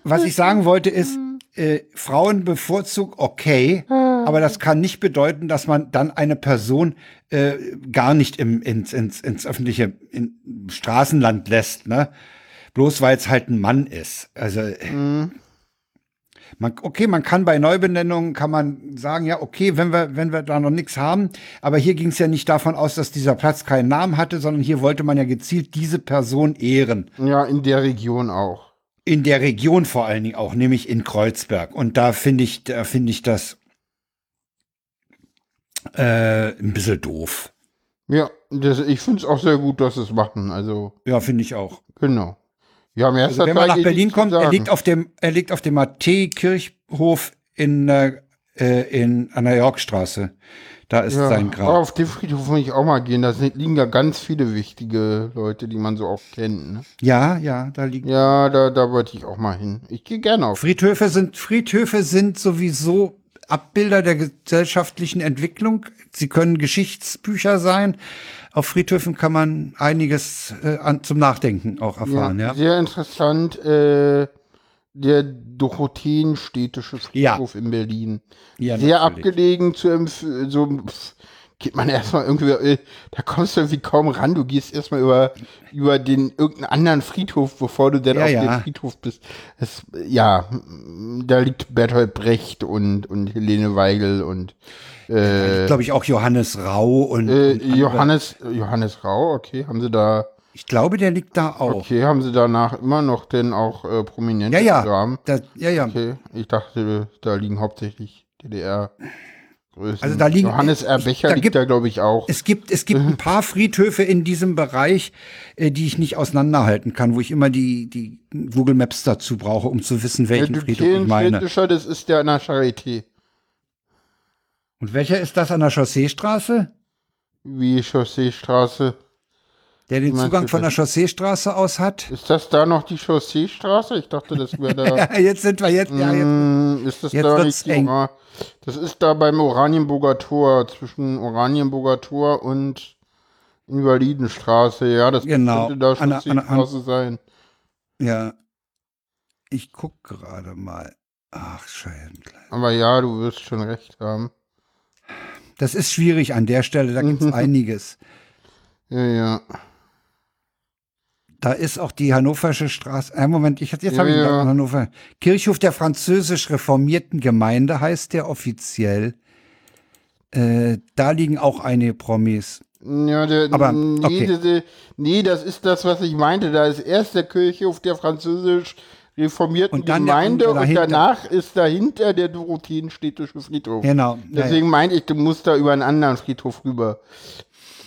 was ich sagen wollte ist, äh, Frauenbevorzug okay, aber das kann nicht bedeuten, dass man dann eine Person äh, gar nicht im, ins, ins, ins öffentliche in, Straßenland lässt, ne? Bloß weil es halt ein Mann ist. Also mhm. man, okay, man kann bei Neubenennungen kann man sagen, ja, okay, wenn wir, wenn wir da noch nichts haben, aber hier ging es ja nicht davon aus, dass dieser Platz keinen Namen hatte, sondern hier wollte man ja gezielt diese Person ehren. Ja, in der Region auch in der Region vor allen Dingen auch, nämlich in Kreuzberg. Und da finde ich, da finde ich das äh, ein bisschen doof. Ja, das, ich finde es auch sehr gut, dass sie es machen. Also ja, finde ich auch. Genau. Ja, mehr also, wenn man nach Berlin kommt, er liegt auf dem, er liegt auf dem Matthäi-Kirchhof in, äh, in an der Yorkstraße. Da ist ja, sein Grab. Auf den Friedhof muss ich auch mal gehen. Da liegen ja ganz viele wichtige Leute, die man so auch kennt. Ne? Ja, ja, da liegen. Ja, da, da wollte ich auch mal hin. Ich gehe gerne auf. Friedhöfe sind, Friedhöfe sind sowieso Abbilder der gesellschaftlichen Entwicklung. Sie können Geschichtsbücher sein. Auf Friedhöfen kann man einiges äh, an, zum Nachdenken auch erfahren. Ja, Sehr interessant. Äh, der Dorotheenstädtische Friedhof in Berlin. Ja, Sehr natürlich. abgelegen zu empf- so pff, geht man erstmal irgendwie, äh, da kommst du irgendwie kaum ran. Du gehst erstmal über, über den irgendeinen anderen Friedhof, bevor du dann Ja, auf ja. dem Friedhof bist. Das, ja, da liegt Bertolt Brecht und, und Helene Weigel und äh, glaube ich auch Johannes Rau und, äh, und. Johannes, Johannes Rau, okay, haben sie da, Ich glaube, der liegt da auch. okay, haben sie danach immer noch denn auch äh, prominente Ja, ja. Programm? Da, ja, ja. Okay, ich dachte, da liegen hauptsächlich DDR. Größen. Also da liegen- Johannes R. Becher da liegt gibt- da, glaube ich, auch. Es gibt, es gibt ein paar Friedhöfe in diesem Bereich, äh, die ich nicht auseinanderhalten kann, wo ich immer die, die Google Maps dazu brauche, um zu wissen, welchen Friedhof ich meine. Das ist der an der Charité. Und welcher ist das an der Chausseestraße? Wie Chausseestraße. Der den Zugang von der? Chausseestraße aus hat? Ist das da noch die Chausseestraße? Ich dachte, das wäre da. Jetzt sind wir jetzt, ja, jetzt. Mm, ist das jetzt da nicht eng. Ora Das ist da beim Oranienburger Tor, zwischen Oranienburger Tor und Invalidenstraße. Ja, das Genau. könnte da Chausseestraße sein. Ja. Ich guck gerade mal. Ach, Scheiße. Aber ja, du wirst schon recht haben. Das ist schwierig an der Stelle, da gibt's einiges. Ja, ja. Da ist auch die Hannoversche Straße. Äh, Moment, ich, jetzt Ja, habe ich ja. Hannover. Kirchhof der französisch reformierten Gemeinde heißt der offiziell. Äh, da liegen auch einige Promis. Ja, der, Aber, nee, okay. diese, nee, das ist das, was ich meinte. Da ist erst der Kirchhof der französisch reformierten Und der Gemeinde und danach ist dahinter der Dorotheenstädtische Friedhof. Genau. Ja, Deswegen meinte ich, du musst da über einen anderen Friedhof rüber.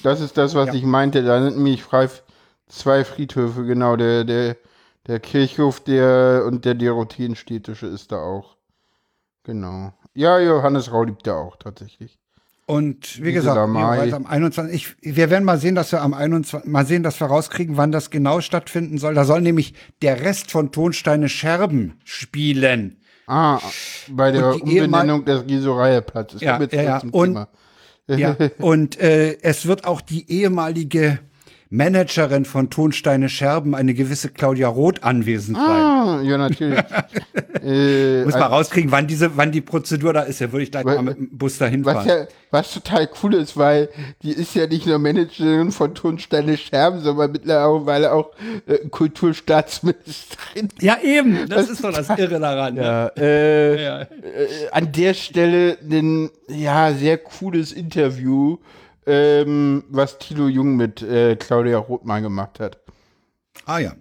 Das ist das, was Ja. ich meinte. Da sind nämlich frei zwei Friedhöfe, genau. Der, der, der Kirchhof der und der Dorotheenstädtische ist da auch. Genau. Ja, Johannes Rau liebt da auch tatsächlich. Und wie gesagt, am 21. Ich, wir werden mal sehen, dass wir am 21. Mal sehen, dass wir rauskriegen, wann das genau stattfinden soll. Da soll nämlich der Rest von Tonsteine Scherben spielen. Ah, bei der Umbenennung des Gießereiplatzes. Ja, ja, Und-. Ja, und äh, es wird auch die ehemalige Managerin von Tonsteine Scherben, eine gewisse Claudia Roth, anwesend sein. Ah, ja, natürlich. äh, Muss mal rauskriegen, wann diese, wann die Prozedur da ist. Ja, würde ich gleich Weil- mal mit dem Bus dahin was fahren. ja, was total cool ist, weil die ist ja nicht nur Managerin von Tonsteine Scherben, sondern mittlerweile auch äh, Kulturstaatsministerin. Ja, eben. Das ist doch das Irre daran. ne? Ja, äh, Ja. äh, an der Stelle ein ja, sehr cooles Interview, ähm, was Thilo Jung mit äh, Claudia Rothmann gemacht hat. Ah ja.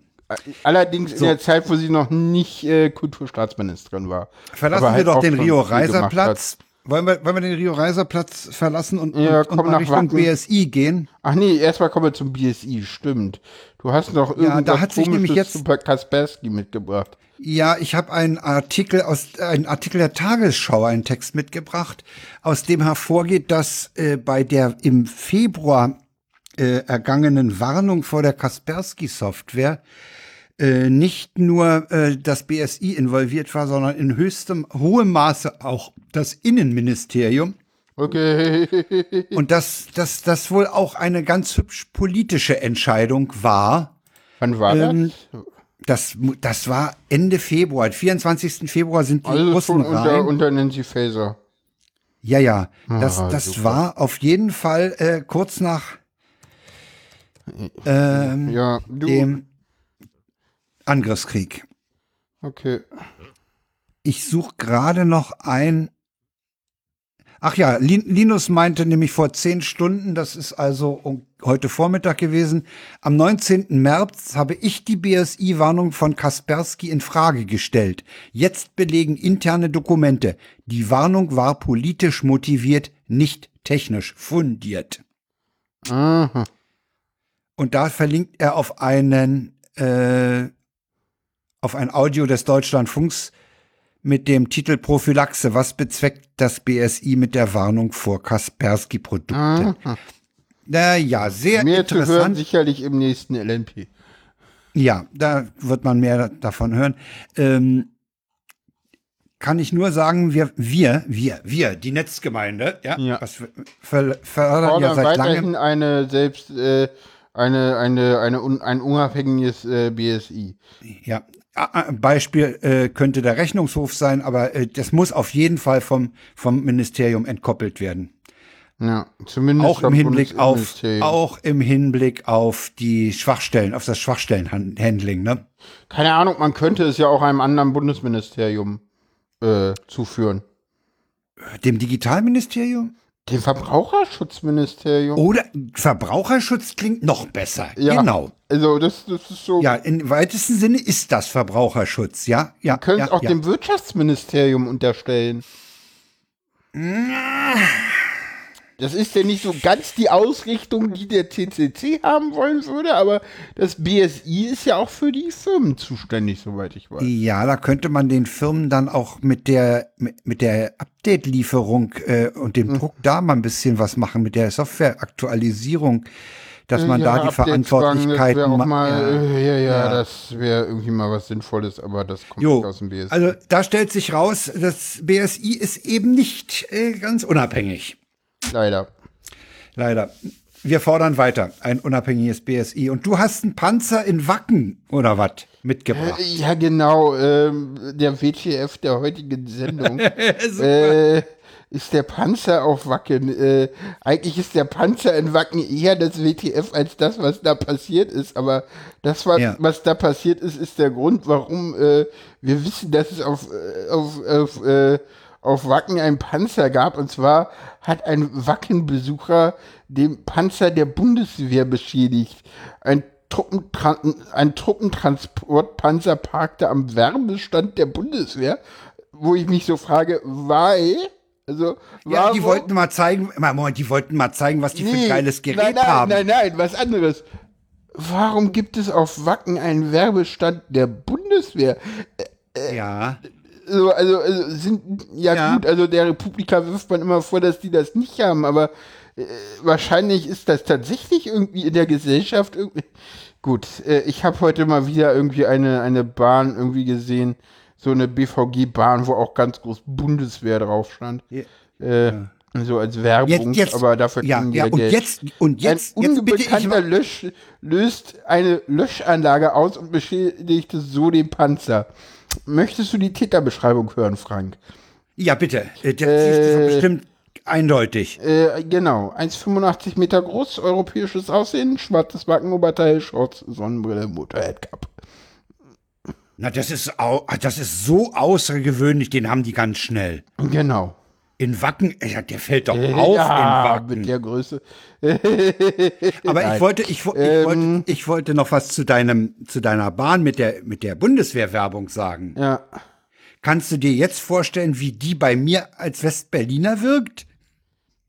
Allerdings in der Zeit, wo sie noch nicht äh, Kulturstaatsministerin war. Verlassen Aber wir halt doch den schon Rio viel gemacht Reiser-Platz. Wollen wir, wollen wir den Rio Reiser-Platz verlassen und, Ja, und, und nach Richtung Wacken. BSI gehen? Ach nee, erstmal kommen wir zum BSI, stimmt. Du hast noch Ja, da irgendwas hat sich nämlich jetzt- zu Kaspersky mitgebracht. Ja, ich habe einen Artikel aus einen Artikel der Tagesschau, einen Text mitgebracht, aus dem hervorgeht, dass äh, bei der im Februar äh, ergangenen Warnung vor der Kaspersky-Software äh, nicht nur äh, das BSI involviert war, sondern in höchstem hohem Maße auch das Innenministerium. Okay. Und dass das, das wohl auch eine ganz hübsch politische Entscheidung war. Wann war Ähm, das? Das, das war Ende Februar. 24. Februar sind die Also Russen schon unter, rein. unter Nancy Faeser. Ja, ja. Das, Ah, das super. war auf jeden Fall äh, kurz nach ähm, Ja, du. dem Angriffskrieg. Okay. Ich suche gerade noch ein. Ach ja, Lin Linus meinte nämlich vor zehn Stunden, das ist also heute Vormittag gewesen, am 19. März habe ich die BSI-Warnung von Kaspersky in Frage gestellt. Jetzt belegen interne Dokumente. Die Warnung war politisch motiviert, nicht technisch fundiert. Aha. Und da verlinkt er auf einen, äh, auf ein Audio des Deutschlandfunks mit dem Titel Prophylaxe. Was bezweckt das BSI mit der Warnung vor Kaspersky-Produkten? Naja, sehr Mehr zu hören interessant. sicherlich im nächsten LNP. Ja, da wird man mehr davon hören. Ähm, kann ich nur sagen, wir, wir, wir, wir, die Netzgemeinde, ja, Ja. was fördern ja seit langem. eine selbst äh, eine eine eine un, ein unabhängiges äh, BSI. Ja, Beispiel äh, könnte der Rechnungshof sein, aber äh, das muss auf jeden Fall vom, vom Ministerium entkoppelt werden. Ja, zumindest Auch im Hinblick auf, auch im Hinblick auf die Schwachstellen, auf das Schwachstellenhandling, ne? Keine Ahnung, man könnte es ja auch einem anderen Bundesministerium äh, zuführen. Dem Digitalministerium? Dem Verbraucherschutzministerium. Oder Verbraucherschutz klingt noch besser. Ja. Genau. Also das, das ist so. Ja, im weitesten Sinne ist das Verbraucherschutz, ja? Ja. können ja, es auch ja. dem Wirtschaftsministerium unterstellen. Das ist ja nicht so ganz die Ausrichtung, die der CCC haben wollen würde, aber das BSI ist ja auch für die Firmen zuständig, soweit ich weiß. Ja, da könnte man den Firmen dann auch mit der mit, mit der Update-Lieferung äh, und Hm. dem Druck da mal ein bisschen was machen mit der Softwareaktualisierung, dass man Ja, da die ma- mal, ja. äh, ja, ja, Ja. das wäre irgendwie mal was Sinnvolles, aber das kommt Jo, nicht aus dem BSI. also da stellt sich raus, das BSI ist eben nicht äh, ganz unabhängig. Leider. Leider. Wir fordern weiter ein unabhängiges BSI. Und du hast einen Panzer in Wacken oder was mitgebracht? Ja, genau. Ähm, der WTF der heutigen Sendung äh, ist der Panzer auf Wacken. Äh, eigentlich ist der Panzer in Wacken eher das WTF als das, was da passiert ist. Aber das, was, Ja. was da passiert ist, ist der Grund, warum äh, wir wissen, dass es auf, äh, auf, auf, äh, auf Wacken einen Panzer gab. Und zwar hat ein Wacken-Besucher den Panzer der Bundeswehr beschädigt. Ein Truppentran ein Truppentransportpanzer parkte am Werbestand der Bundeswehr, wo ich mich so frage, weil, also, Ja, die wollten mal zeigen, Moment, die wollten mal zeigen, was die für ein Nee, geiles Gerät nein, nein, haben. Nein, nein, was anderes. Warum gibt es auf Wacken einen Werbestand der Bundeswehr? Ja. So, also, also sind, ja, Ja. gut, also der Republika wirft man immer vor, dass die das nicht haben, aber äh, wahrscheinlich ist das tatsächlich irgendwie in der Gesellschaft irgendwie. Gut, äh, ich habe heute mal wieder irgendwie eine, eine Bahn irgendwie gesehen, so eine BVG-Bahn, wo auch ganz groß Bundeswehr drauf stand. Ja. Äh, So als Werbung, Jetzt, jetzt, aber dafür ja, kriegen die ja, und Geld. jetzt, und jetzt, Ein unbekannter Lösch, löst eine Löschanlage aus und beschädigte so den Panzer. Möchtest du die Täterbeschreibung hören, Frank? ja bitte, äh, das ist doch Äh, bestimmt eindeutig. Äh, genau. 1,85 Meter groß, europäisches Aussehen, schwarzes Wackenoberteil, Shorts, Sonnenbrille, Motorhead Cup. Na, das ist, au, das ist so außergewöhnlich, den haben die ganz schnell. Genau. In Wacken, ja, der fällt doch auf ja, in mit Wacken. der Größe. Aber Nein. ich wollte, ich, ich, Ähm. wollte, ich wollte noch was zu deinem, zu deiner Bahn mit der, mit der Bundeswehrwerbung sagen. Ja. Kannst du dir jetzt vorstellen, wie die bei mir als Westberliner wirkt?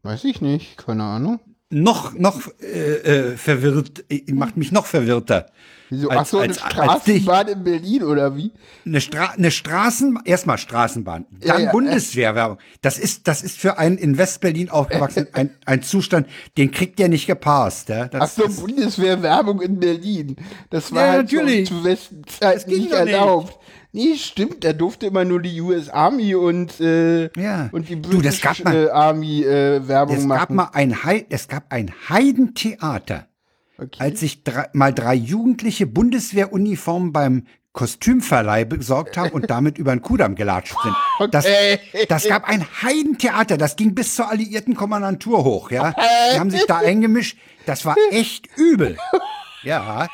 Weiß ich nicht, keine Ahnung. Noch, noch äh, äh, verwirrt, äh, macht mich noch verwirrter. Wieso? Als- Ach so, eine als- dich. Straßenbahn in Berlin oder wie? Eine, Stra eine Straßen, erstmal Straßenbahn, dann ja. Bundeswehrwerbung. Das ist, das ist für einen in Westberlin aufgewachsenen ein, ein Zustand, den kriegt der nicht gepasst. Ja? Ach Das, so, das, Bundeswehrwerbung in Berlin. Das war Ja, halt natürlich. So zu Westenzeit ging nicht doch nicht. erlaubt. Nee, stimmt, da durfte immer nur die US Army und, äh, Ja. und die mal- äh, Army äh, Werbung es gab machen. mal ein es gab ein Heidentheater, Okay. als sich drei, mal drei jugendliche Bundeswehruniformen beim Kostümverleih besorgt haben und damit über den Kudamm gelatscht sind. Das, Okay. das gab ein Heidentheater, das ging bis zur alliierten Kommandantur hoch, ja. Die haben sich da eingemischt. Das war echt übel. Ja.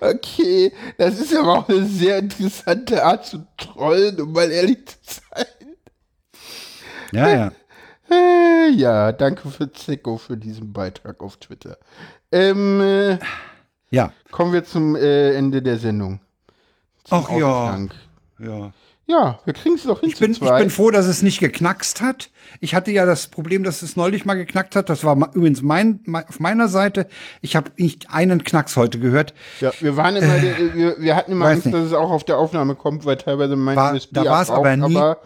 Okay, das ist aber auch eine sehr interessante Art zu trollen, um mal ehrlich zu sein. Ja, ja. Ja, danke für Zecko für diesen Beitrag auf Twitter. Ähm, äh, Ja. kommen wir zum äh, Ende der Sendung. Ach ja. Ausgang. ja. Ja, wir kriegen es doch hin Ich bin, ich bin froh, dass es nicht geknackst hat. Ich hatte ja das Problem, dass es neulich mal geknackt hat. Das war übrigens mein, mein, auf meiner Seite. Ich habe nicht einen Knacks heute gehört. Ja, wir waren immer, äh, wir, wir hatten immer Angst, nicht. dass es auch auf der Aufnahme kommt, weil teilweise mein War- USB da war's abraucht, aber nie. aber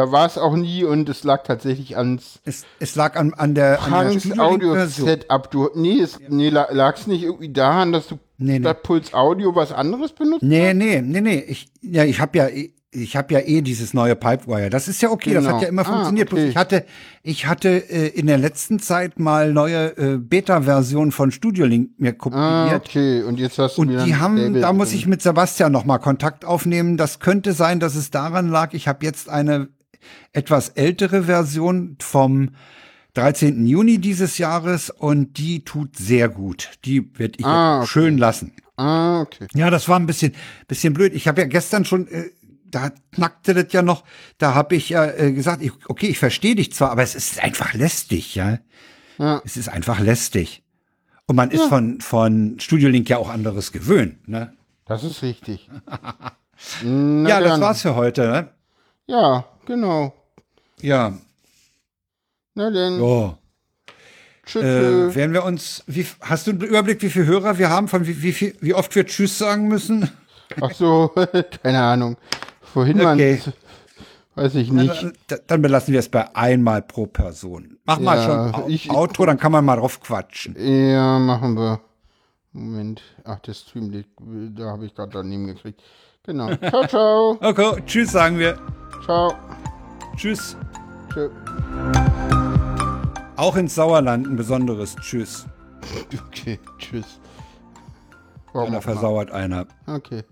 da war es auch nie und es lag tatsächlich ans Es, es lag an, an der, an der Studio-Link-Version. Audio-Setup. Du, nee, es, nee, la- lag's nicht irgendwie daran, dass du Nee, nee. statt Puls Audio was anderes benutzt? Nee, nee, nee, nee. Ich, ja, ich habe ja, ich habe ja eh dieses neue Pipewire. Das ist ja okay, das Genau. hat ja immer Ah, funktioniert. Okay. Ich hatte, ich hatte äh, in der letzten Zeit mal neue äh, Beta-Versionen von Studiolink mir kopiert. Ah, okay. Und jetzt hast du Und die haben, Label da muss ich mit Sebastian noch mal Kontakt aufnehmen. Das könnte sein, dass es daran lag. Ich habe jetzt eine etwas ältere Version vom 13. Juni dieses Jahres und die tut sehr gut. Die werde ich Ah, okay. schön lassen. Ah, okay. Ja, das war ein bisschen, bisschen blöd. Ich habe ja gestern schon, äh, da knackte das ja noch, da habe ich ja äh, gesagt, ich, okay, ich verstehe dich zwar, aber es ist einfach lästig, ja. Ja. Es ist einfach lästig. Und man ist von, von Studio Link ja auch anderes gewöhnt, ne? Das ist richtig. Ja, das war's für heute, ne? Ja, genau. Ja. Na denn. Tschüss. Äh, werden wir uns, wie, hast du einen Überblick, wie viele Hörer wir haben, von wie, wie, wie oft wir Tschüss sagen müssen? Ach so, keine Ahnung. Vorhin Okay. waren weiß ich nicht. Dann, dann belassen wir es bei einmal pro Person. Mach mal Ja, schon Au- ich- Outro, dann kann man mal drauf quatschen. Ja, machen wir. Moment. Ach, das Streamlink, da habe ich gerade daneben gekriegt. Genau. Ciao, ciao. Okay, tschüss sagen wir. ciao. Tschüss. Tschö. Auch ins Sauerland ein besonderes Tschüss. Okay, tschüss. Warum Da versauert einer. Okay.